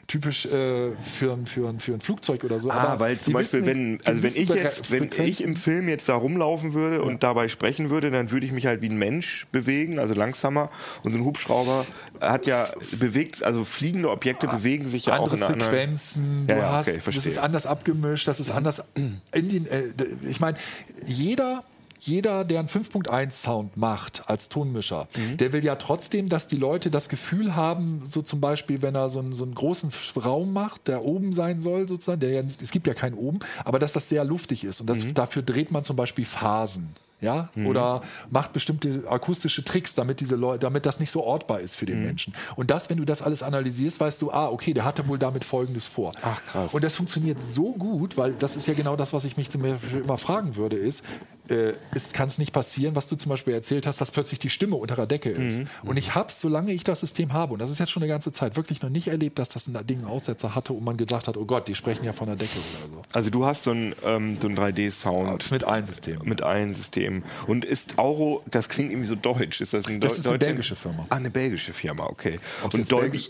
typisch äh, für, ein- für, für ein Flugzeug oder so. Ah, Aber weil zum Beispiel, wissen wenn, also wenn ich jetzt, wenn ich im Film jetzt da rumlaufen würde und dabei sprechen würde, dann würde ich mich halt wie ein Mensch bewegen, also langsamer. Und so ein Hubschrauber hat ja bewegt, also fliegende Objekte bewegen sich ja auch andere in einer anderen. Frequenzen, Ja, du ja, hast, okay, das ist anders abgemischt, das ist anders [clears throat] in den, äh, ich meine, jeder jeder, der einen 5.1 Sound macht als Tonmischer, Mhm. der will ja trotzdem, dass die Leute das Gefühl haben, so zum Beispiel, wenn er so einen, so einen großen Raum macht, der oben sein soll, sozusagen, der ja, es gibt ja keinen oben, aber dass das sehr luftig ist. Und das, Mhm. dafür dreht man zum Beispiel Phasen. Ja, oder macht bestimmte akustische Tricks, damit diese Leute, damit das nicht so ortbar ist für Mhm. den Menschen. Und das, wenn du das alles analysierst, weißt du, ah, okay, der hatte wohl damit Folgendes vor. Ach, krass. Und das funktioniert so gut, weil das ist ja genau das, was ich mich zum Beispiel immer fragen würde, ist, äh, es kann es nicht passieren, was du zum Beispiel erzählt hast, dass plötzlich die Stimme unter der Decke ist. Mhm. Und ich habe, solange ich das System habe, und das ist jetzt schon eine ganze Zeit, wirklich noch nicht erlebt, dass das ein Ding einen Aussetzer hatte und man gedacht hat, oh Gott, die sprechen ja von der Decke oder so. Also du hast so ein, ähm, so ein 3D-Sound Mit allen Systemen. mit allen Systemen. Und ist Auro, das klingt irgendwie so deutsch. Ist das ein Das Deu- ist eine belgische Firma. Ah, eine belgische Firma, okay. Ob's Und Dolby,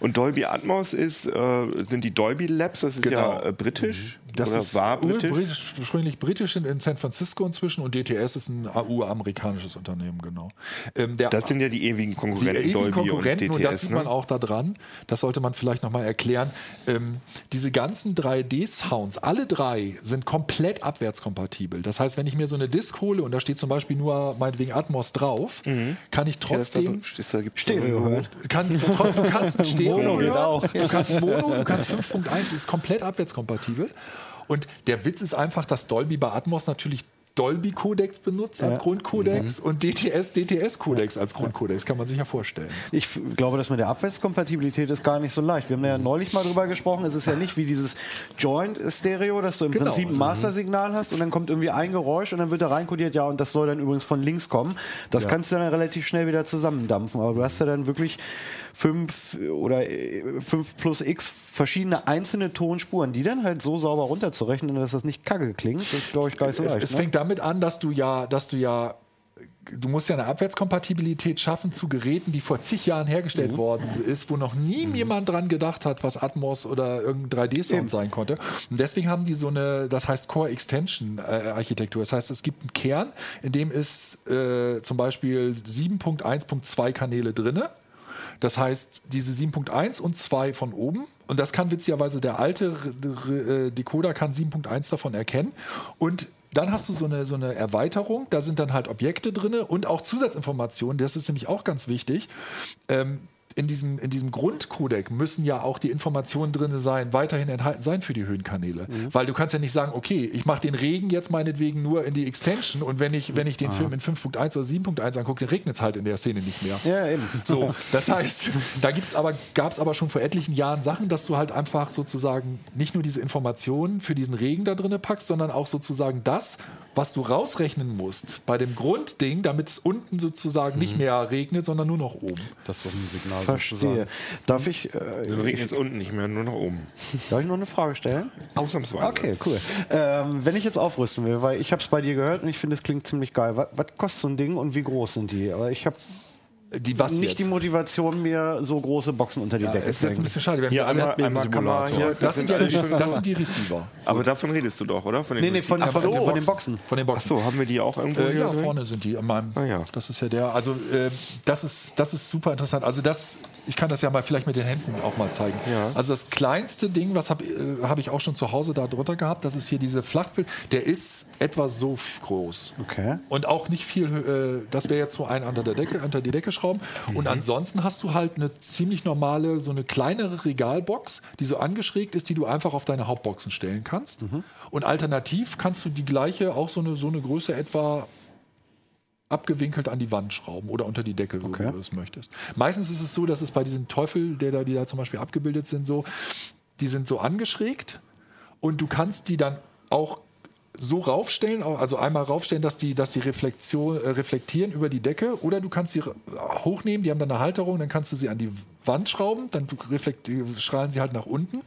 und Dolby Atmos ist, äh, sind die Dolby Labs, das ist Genau. ja äh, britisch. Das oder ist war britisch. Ursprünglich britisch in, in San Francisco inzwischen und DTS ist ein AU-amerikanisches Unternehmen, genau. Ähm, der Das sind ja die ewigen die Konkurrenten ewigen Dolby Konkurrenten und und, DTS. das sieht ne? man auch da dran. Das sollte man vielleicht nochmal erklären. Ähm, diese ganzen 3D-Sounds, alle drei sind komplett abwärtskompatibel. Das heißt, wenn ich mir so eine Disc hole und da steht zum Beispiel nur meinetwegen Atmos drauf, kann ich Ja, das da trotzdem so- ist da gibt's Stereo so- hören. Du kannst, du kannst ein [laughs] Stereo Mono hören, auch. Du kannst Mono, du kannst 5.1, ist komplett abwärtskompatibel. Und der Witz ist einfach, dass Dolby bei Atmos natürlich Dolby-Codex benutzt als Ja. Grundcodex und DTS DTS-Codex als Grundcodex, kann man sich ja vorstellen. Ich glaube, dass mit der Abwärtskompatibilität ist gar nicht so leicht. Wir haben ja neulich mal drüber gesprochen. Es ist ja nicht wie dieses Joint-Stereo, dass du im Genau. Prinzip ein Mastersignal hast und dann kommt irgendwie ein Geräusch und dann wird da reinkodiert, ja, und das soll dann übrigens von links kommen. Das kannst du dann relativ schnell wieder zusammendampfen. Aber du hast ja dann wirklich fünf oder äh, fünf plus x verschiedene einzelne Tonspuren, die dann halt so sauber runterzurechnen, dass das nicht kacke klingt. Das ist, glaube ich, gar nicht so Es, leicht. es ne? fängt damit an, dass du ja, dass du ja Du musst ja eine Abwärtskompatibilität schaffen zu Geräten, die vor zig Jahren hergestellt worden ist, wo noch nie jemand dran gedacht hat, was Atmos oder irgendein 3D-Sound sein konnte. Und deswegen haben die so eine, das heißt Core Extension äh, Architektur. Das heißt, es gibt einen Kern, in dem ist äh, zum Beispiel 7.1.2 Kanäle drinne. Das heißt, diese 7.1 und 2 von oben. Und das kann witzigerweise der alte äh, Decoder kann 7.1 davon erkennen. Und dann hast du so eine, so eine Erweiterung, da sind dann halt Objekte drin und auch Zusatzinformationen, das ist nämlich auch ganz wichtig. Ähm, in diesem, in diesem Grundcodec müssen ja auch die Informationen drin sein, weiterhin enthalten sein für die Höhenkanäle. Weil du kannst ja nicht sagen, okay, ich mache den Regen jetzt meinetwegen nur in die Extension und wenn ich, wenn ich den Film in 5.1 oder 7.1 angucke, dann regnet es halt in der Szene nicht mehr. Ja, eben. So, [laughs] das heißt, da gibt's aber, gab es aber schon vor etlichen Jahren Sachen, dass du halt einfach sozusagen nicht nur diese Informationen für diesen Regen da drin packst, sondern auch sozusagen das, was du rausrechnen musst bei dem Grundding, damit es unten sozusagen nicht mehr regnet, sondern nur noch oben. Das ist doch ein Signal. Verstehe. sozusagen. Darf ich, Dann äh, regnet es unten nicht mehr, nur nach oben. darf ich noch eine Frage stellen? Ausnahmsweise. Okay, cool. Ähm, wenn ich jetzt aufrüsten will, weil ich habe es bei dir gehört und ich finde, es klingt ziemlich geil. Was, was kostet so ein Ding und wie groß sind die? Aber ich habe Die was nicht jetzt? die Motivation, mir so große Boxen unter die ja, Decke ist zu jetzt ein hängen. bisschen schade. Wir haben Hier einmal, einmal hier, das, sind ja die, schon- das sind die Receiver. Aber davon redest du doch, oder? Von den Nee, nee, von, Ach von, so. von den Boxen. Von den Ach Boxen. so, haben wir die auch irgendwo Äh, hier ja, drin? vorne sind die. An meinem, Ah, ja. Das ist ja der. Also äh, das ist das ist super interessant. Also das, ich kann das ja mal vielleicht mit den Händen auch mal zeigen. Ja. Also das kleinste Ding, was habe äh, hab ich auch schon zu Hause da drunter gehabt. Das ist hier diese Flachbild. Der ist etwa so groß. Okay. Und auch nicht viel. Äh, das wäre jetzt so ein unter der Decke, unter die Decke schrauben. Und ansonsten hast du halt eine ziemlich normale, so eine kleinere Regalbox, die so angeschrägt ist, die du einfach auf deine Hauptboxen stellen kannst. Und alternativ kannst du die gleiche, auch so eine, so eine Größe etwa abgewinkelt an die Wand schrauben oder unter die Decke, Okay. wenn du es möchtest. Meistens ist es so, dass es bei diesen Teufel, der da, die da zum Beispiel abgebildet sind, so, die sind so angeschrägt und du kannst die dann auch so raufstellen, also einmal raufstellen, dass die, dass die Reflexion, äh, reflektieren über die Decke oder du kannst sie ra- hochnehmen, die haben dann eine Halterung, dann kannst du sie an die Wand schrauben, dann reflekt- strahlen sie halt nach unten.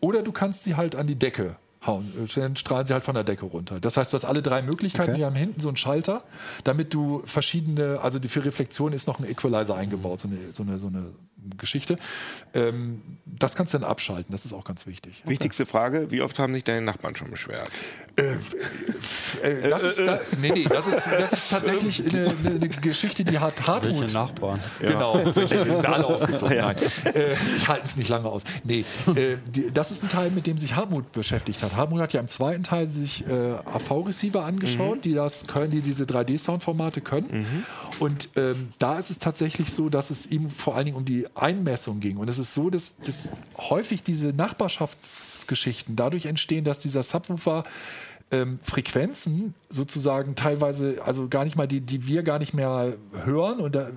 Oder du kannst sie halt an die Decke hauen. Äh, Dann strahlen sie halt von der Decke runter. Das heißt, du hast alle drei Möglichkeiten. Okay. Wir haben hinten so einen Schalter, damit du verschiedene, also die für Reflexion ist noch ein Equalizer eingebaut, so eine, so eine, so eine Geschichte. Ähm, das kannst du dann abschalten, das ist auch ganz wichtig. Wichtigste Frage, wie oft haben sich deine Nachbarn schon beschwert? Äh, das, ist, da, nee, nee, das, ist, das ist tatsächlich eine, eine, Geschichte, die hat Hartmut. Welche Nachbarn? Genau, welche die sind alle ausgezogen. Nein, äh, die halten es nicht lange aus. Nee, äh, die, das ist ein Teil, mit dem sich Hartmut beschäftigt hat. Hartmut hat ja im zweiten Teil sich äh, AV-Receiver angeschaut, die das können, die diese 3D-Soundformate können. Und ähm, da ist es tatsächlich so, dass es ihm vor allen Dingen um die Einmessung ging. Und es ist so, dass, dass häufig diese Nachbarschaftsgeschichten dadurch entstehen, dass dieser Subwoofer ähm, Frequenzen sozusagen teilweise, also gar nicht mal die, die wir gar nicht mehr hören und da,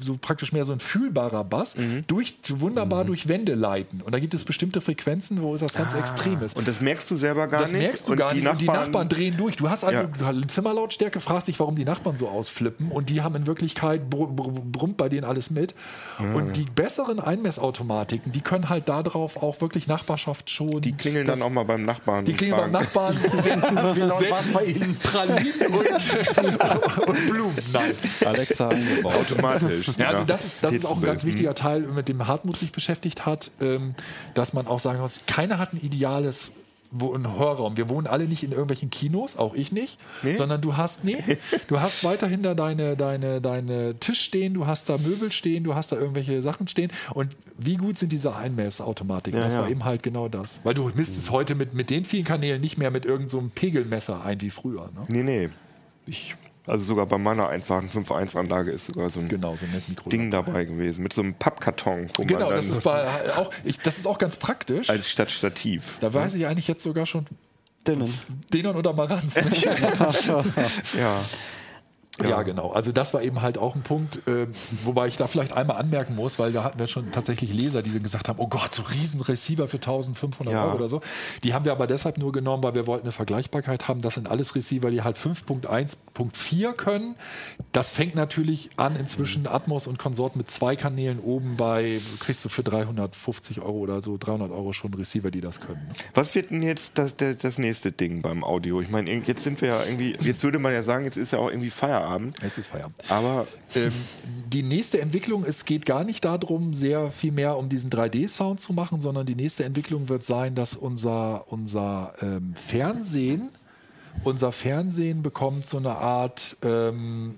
so praktisch mehr so ein fühlbarer Bass, durch, wunderbar durch Wände leiten. Und da gibt es bestimmte Frequenzen, wo das ganz extrem ist. Und das merkst du selber gar Das nicht? merkst du und gar die nicht. und die Nachbarn, Nachbarn drehen durch. Du hast also Ja. eine Zimmerlautstärke, fragst dich, warum die Nachbarn so ausflippen. Und die haben in Wirklichkeit, br br brummt bei denen alles mit. Und die besseren Einmessautomatiken, die können halt darauf auch wirklich Nachbarschaft schon. Die klingeln dann auch mal beim Nachbarn. Die klingeln beim Nachbarn, [laughs] Genau, was bei Ihnen? Pralinen und, [laughs] und Blumen. Nein. Alexa eingebaut. Automatisch. Ja, also das ist, das ist auch ein ganz wichtiger Teil, mit dem Hartmut sich beschäftigt hat, ähm, dass man auch sagen muss, keiner hat ein ideales wo ein Hörraum. Wir wohnen alle nicht in irgendwelchen Kinos, auch ich nicht, sondern du hast, nee, du hast weiterhin da deine, deine, deine Tisch stehen, du hast da Möbel stehen, du hast da irgendwelche Sachen stehen und wie gut sind diese Einmessautomatiken? das ja. war eben halt genau das. Weil du misst es heute mit, mit den vielen Kanälen nicht mehr mit irgendeinem so einem Pegelmesser ein wie früher. Ne? Nee, nee. Ich, also sogar bei meiner einfachen 5.1-Anlage ist sogar so ein Genau, so ein Messmikro. Ding dabei gewesen. Mit so einem Pappkarton, wo Genau, man das ist, bei, auch, ich, das ist auch ganz praktisch. als statt Stativ. Da weiß ich eigentlich jetzt sogar schon Denon. Denon oder Marantz. Nicht? [laughs] Ja. Ja. genau. Also das war eben halt auch ein Punkt, äh, wobei ich da vielleicht einmal anmerken muss, weil da hatten wir schon tatsächlich Leser, die gesagt haben, oh Gott, so riesen Receiver für 1500 Ja. Euro oder so. Die haben wir aber deshalb nur genommen, weil wir wollten eine Vergleichbarkeit haben. Das sind alles Receiver, die halt 5.1.4 können. Das fängt natürlich an inzwischen Atmos und Konsort mit zwei Kanälen oben bei, kriegst du für 350 Euro oder so, 300 Euro schon Receiver, die das können. Was wird denn jetzt das, das, das nächste Ding beim Audio? Ich meine, jetzt sind wir ja irgendwie, jetzt würde man ja sagen, jetzt ist ja auch irgendwie Feierabend. Jetzt ist Feierabend. Aber Ähm, die nächste Entwicklung, es geht gar nicht darum, sehr viel mehr um diesen 3D-Sound zu machen, sondern die nächste Entwicklung wird sein, dass unser, unser ähm, Fernsehen, unser Fernsehen bekommt so eine Art, ähm,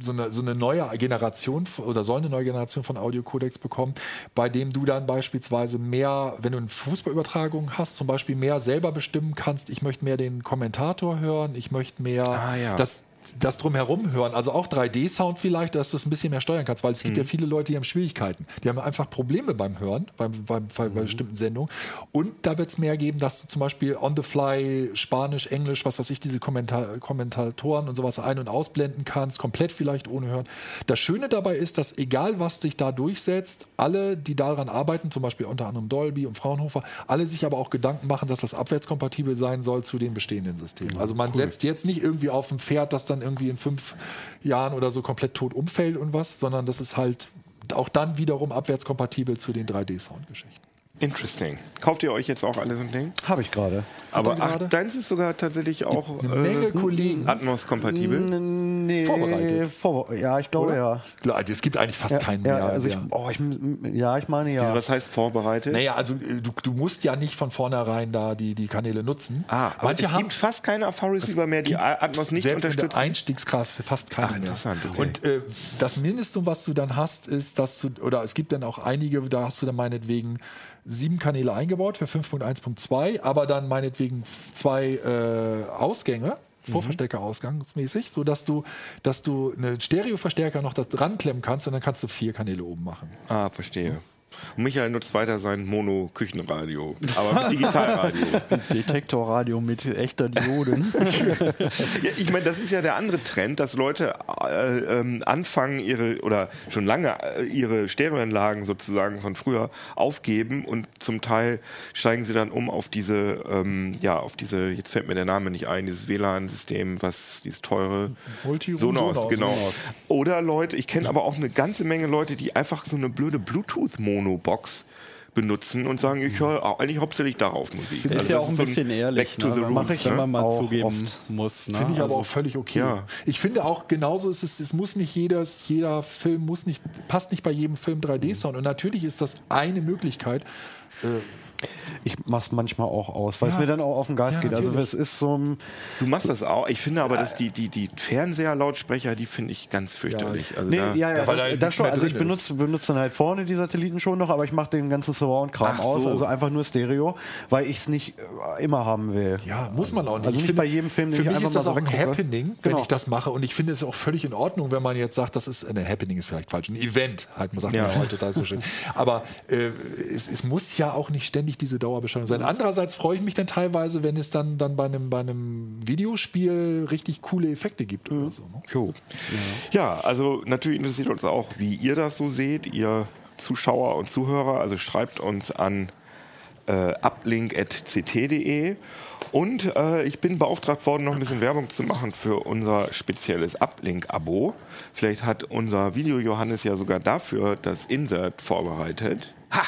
so eine, so eine neue Generation oder soll eine neue Generation von Audiocodecs bekommen, bei dem du dann beispielsweise mehr, wenn du eine Fußballübertragung hast, zum Beispiel mehr selber bestimmen kannst, ich möchte mehr den Kommentator hören, ich möchte mehr Ah, ja. das das drumherum hören, also auch 3D-Sound vielleicht, dass du es ein bisschen mehr steuern kannst, weil es gibt Mhm. ja viele Leute, die haben Schwierigkeiten. Die haben einfach Probleme beim Hören, beim, beim, bei, Mhm. bei bestimmten Sendungen. Und da wird es mehr geben, dass du zum Beispiel on the fly Spanisch, Englisch, was weiß ich, diese Kommentar Kommentatoren und sowas ein- und ausblenden kannst, komplett vielleicht ohne Hören. Das Schöne dabei ist, dass egal was sich da durchsetzt, alle, die daran arbeiten, zum Beispiel unter anderem Dolby und Fraunhofer, alle sich aber auch Gedanken machen, dass das abwärtskompatibel sein soll zu den bestehenden Systemen. Also man setzt jetzt nicht irgendwie auf ein Pferd, das dann irgendwie in fünf Jahren oder so komplett tot umfällt und was, sondern das ist halt auch dann wiederum abwärtskompatibel zu den 3D-Sound-Geschichten. Interesting. Kauft ihr euch jetzt auch alle so ein Ding? Habe ich gerade. Aber ach, deins ist sogar tatsächlich auch Eine Menge äh, Kollegen. Atmos-kompatibel. Nee, Vorbereitet. Vor, ja, ich glaube Oder? ja. Klar, Es gibt eigentlich fast Ja, keinen ja, mehr. also ich, oh, ich, ja, ich meine ja. Was heißt vorbereitet? naja, also äh, du, du musst ja nicht von vornherein da die, die Kanäle nutzen. Ah, aber Manche es haben gibt fast keine AV-Receiver mehr, die Atmos nicht selbst in der unterstützen. Einstiegsklasse fast keine Ach, mehr. interessant, okay. Und äh, das Mindeste, was du dann hast, ist, dass du, oder es gibt dann auch einige, da hast du dann meinetwegen sieben Kanäle eingebaut für 5.1.2, aber dann meinetwegen zwei äh, Ausgänge. Vorverstärker ausgangsmäßig, sodass du, dass du einen Stereoverstärker noch da dran klemmen kannst und dann kannst du vier Kanäle oben machen. Ah, verstehe. Und Michael nutzt weiter sein Mono-Küchenradio, aber mit Digitalradio. [laughs] Detektorradio mit echter Dioden. [laughs] Ja, ich meine, das ist ja der andere Trend, dass Leute äh, ähm, anfangen, ihre oder schon lange äh, ihre Stereoanlagen sozusagen von früher aufgeben und zum Teil steigen sie dann um auf diese, ähm, ja, auf diese, jetzt fällt mir der Name nicht ein, dieses WLAN-System, was dieses teure Sonos, Sonos, genau. Sonos. Oder Leute, ich kenne aber auch eine ganze Menge Leute, die einfach so eine blöde Bluetooth-Mono-Box benutzen und sagen, ich höre eigentlich hauptsächlich darauf Musik. ist Also ja das auch ein so bisschen ehrlich, Back to ne? the wenn man- roots, wenn ne? man mal Auch zugeben oft. muss. Ne? Finde ich aber Also- auch völlig okay. Ja. Ich finde auch, genauso ist es, es muss nicht jedes, jeder Film muss nicht, passt nicht bei jedem Film 3D-Sound. Und natürlich ist das eine Möglichkeit. Ich mach's manchmal auch aus, weil es Ja. mir dann auch auf den Geist Ja, geht. Also natürlich. es ist so ein, Du machst das auch. Ich finde aber, dass die, die, die Fernseherlautsprecher, die finde ich ganz fürchterlich. Also Nee, da, ja, ja, weil da das, nichts das schon. Also ich benutze, benutze dann halt vorne die Satelliten schon noch, aber ich mache den ganzen Surround-Kram Ach aus, so. also einfach nur Stereo, weil ich es nicht äh, immer haben will. Ja, muss man auch nicht. Also Ich nicht bei jedem Film, den Für ich mich einfach ist mal das so auch ein. Happening, wenn Genau. ich das mache. Und ich finde es auch völlig in Ordnung, wenn man jetzt sagt, das ist ein Happening ist vielleicht falsch, ein Event, halt, man sagt Ja. ja heute total so schön. Aber äh, es, es muss ja auch nicht ständig diese Dauerbeschallung sein. Andererseits freue ich mich dann teilweise, wenn es dann, dann bei, einem, bei einem Videospiel richtig coole Effekte gibt oder so. Ne? Jo. Ja, also natürlich interessiert uns auch, wie ihr das so seht, ihr Zuschauer und Zuhörer. Also schreibt uns an äh, uplink.ct.de. Und äh, ich bin beauftragt worden, noch ein bisschen Werbung zu machen für unser spezielles Uplink-Abo. Vielleicht hat unser Video Johannes ja sogar dafür das Insert vorbereitet. Ha!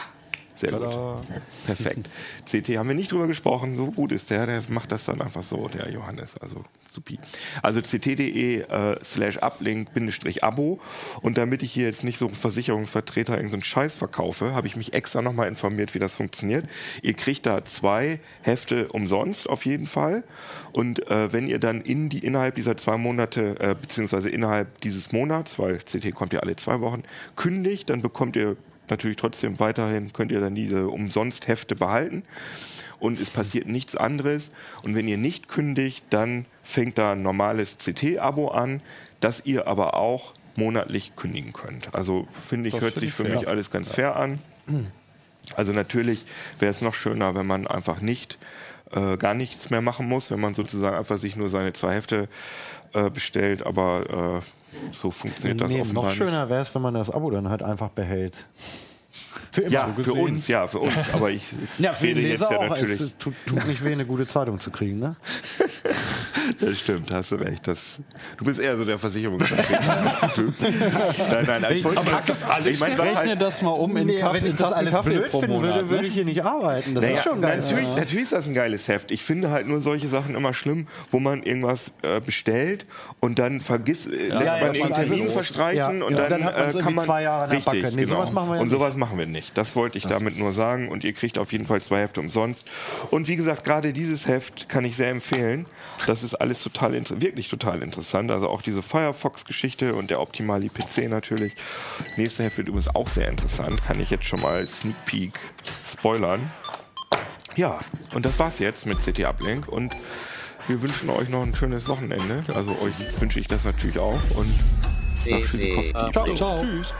Sehr gut. Perfekt. CT haben wir nicht drüber gesprochen, so gut ist der, der macht das dann einfach so, der Johannes, also supi. Also ct.de äh, slash uplink bindestrich abo und damit ich hier jetzt nicht so einen Versicherungsvertreter irgendeinen Scheiß verkaufe, habe ich mich extra nochmal informiert, wie das funktioniert. Ihr kriegt da zwei Hefte umsonst auf jeden Fall und äh, wenn ihr dann in die, innerhalb dieser zwei Monate, äh, beziehungsweise innerhalb dieses Monats, weil CT kommt ja alle zwei Wochen, kündigt, dann bekommt ihr natürlich trotzdem weiterhin, könnt ihr dann diese umsonst Hefte behalten und es passiert nichts anderes. Und wenn ihr nicht kündigt, dann fängt da ein normales CT-Abo an, das ihr aber auch monatlich kündigen könnt. Also finde ich, hört sich für mich alles ganz fair an. Also natürlich wäre es noch schöner, wenn man einfach nicht äh, gar nichts mehr machen muss, wenn man sozusagen einfach sich nur seine zwei Hefte äh, bestellt, aber äh, so funktioniert das offenbar noch schöner wäre es, wenn man das Abo dann halt einfach behält. Für immer. Ja, für uns, ja, für uns. Aber ich [laughs] Ja, für den rede jetzt Leser ja auch. natürlich. Es tut, tut nicht weh, eine gute Zeitung zu kriegen, ne? [laughs] Das stimmt, hast du recht. Das, du bist eher so der Versicherungsvertreter. Du- [laughs] nein, nein, nein. Ich, wollte- Aber ist das alles ich meine, was Rechne halt, das mal um in Nee, Kaffee, wenn ich das alles Kaffee blöd finden Monat, würde, würde ne? ich hier nicht arbeiten. Das naja, ist schon geil. natürlich, natürlich ist das ein geiles Heft. Ich finde halt nur solche Sachen immer schlimm, wo man irgendwas äh, bestellt und dann vergisst, äh, lässt ja, man ja, irgendeinen Termin ist- verstreichen ja, und ja, dann, dann hat äh, kann man zwei Jahre richtig, Backe. Nee, genau. sowas machen wir ja und nicht. sowas machen wir nicht. Das wollte ich damit nur sagen und ihr kriegt auf jeden Fall zwei Hefte umsonst. Und wie gesagt, gerade dieses Heft kann ich sehr empfehlen. Das ist alles total wirklich total interessant. Also auch diese Firefox-Geschichte und der Optimali PC natürlich. Nächste Heft wird übrigens auch sehr interessant. Kann ich jetzt schon mal Sneak Peek spoilern. Ja, und das war's jetzt mit CT Uplink und wir wünschen euch noch ein schönes Wochenende. Also euch wünsche ich das natürlich auch und. Uplink. Ciao. Tschüss.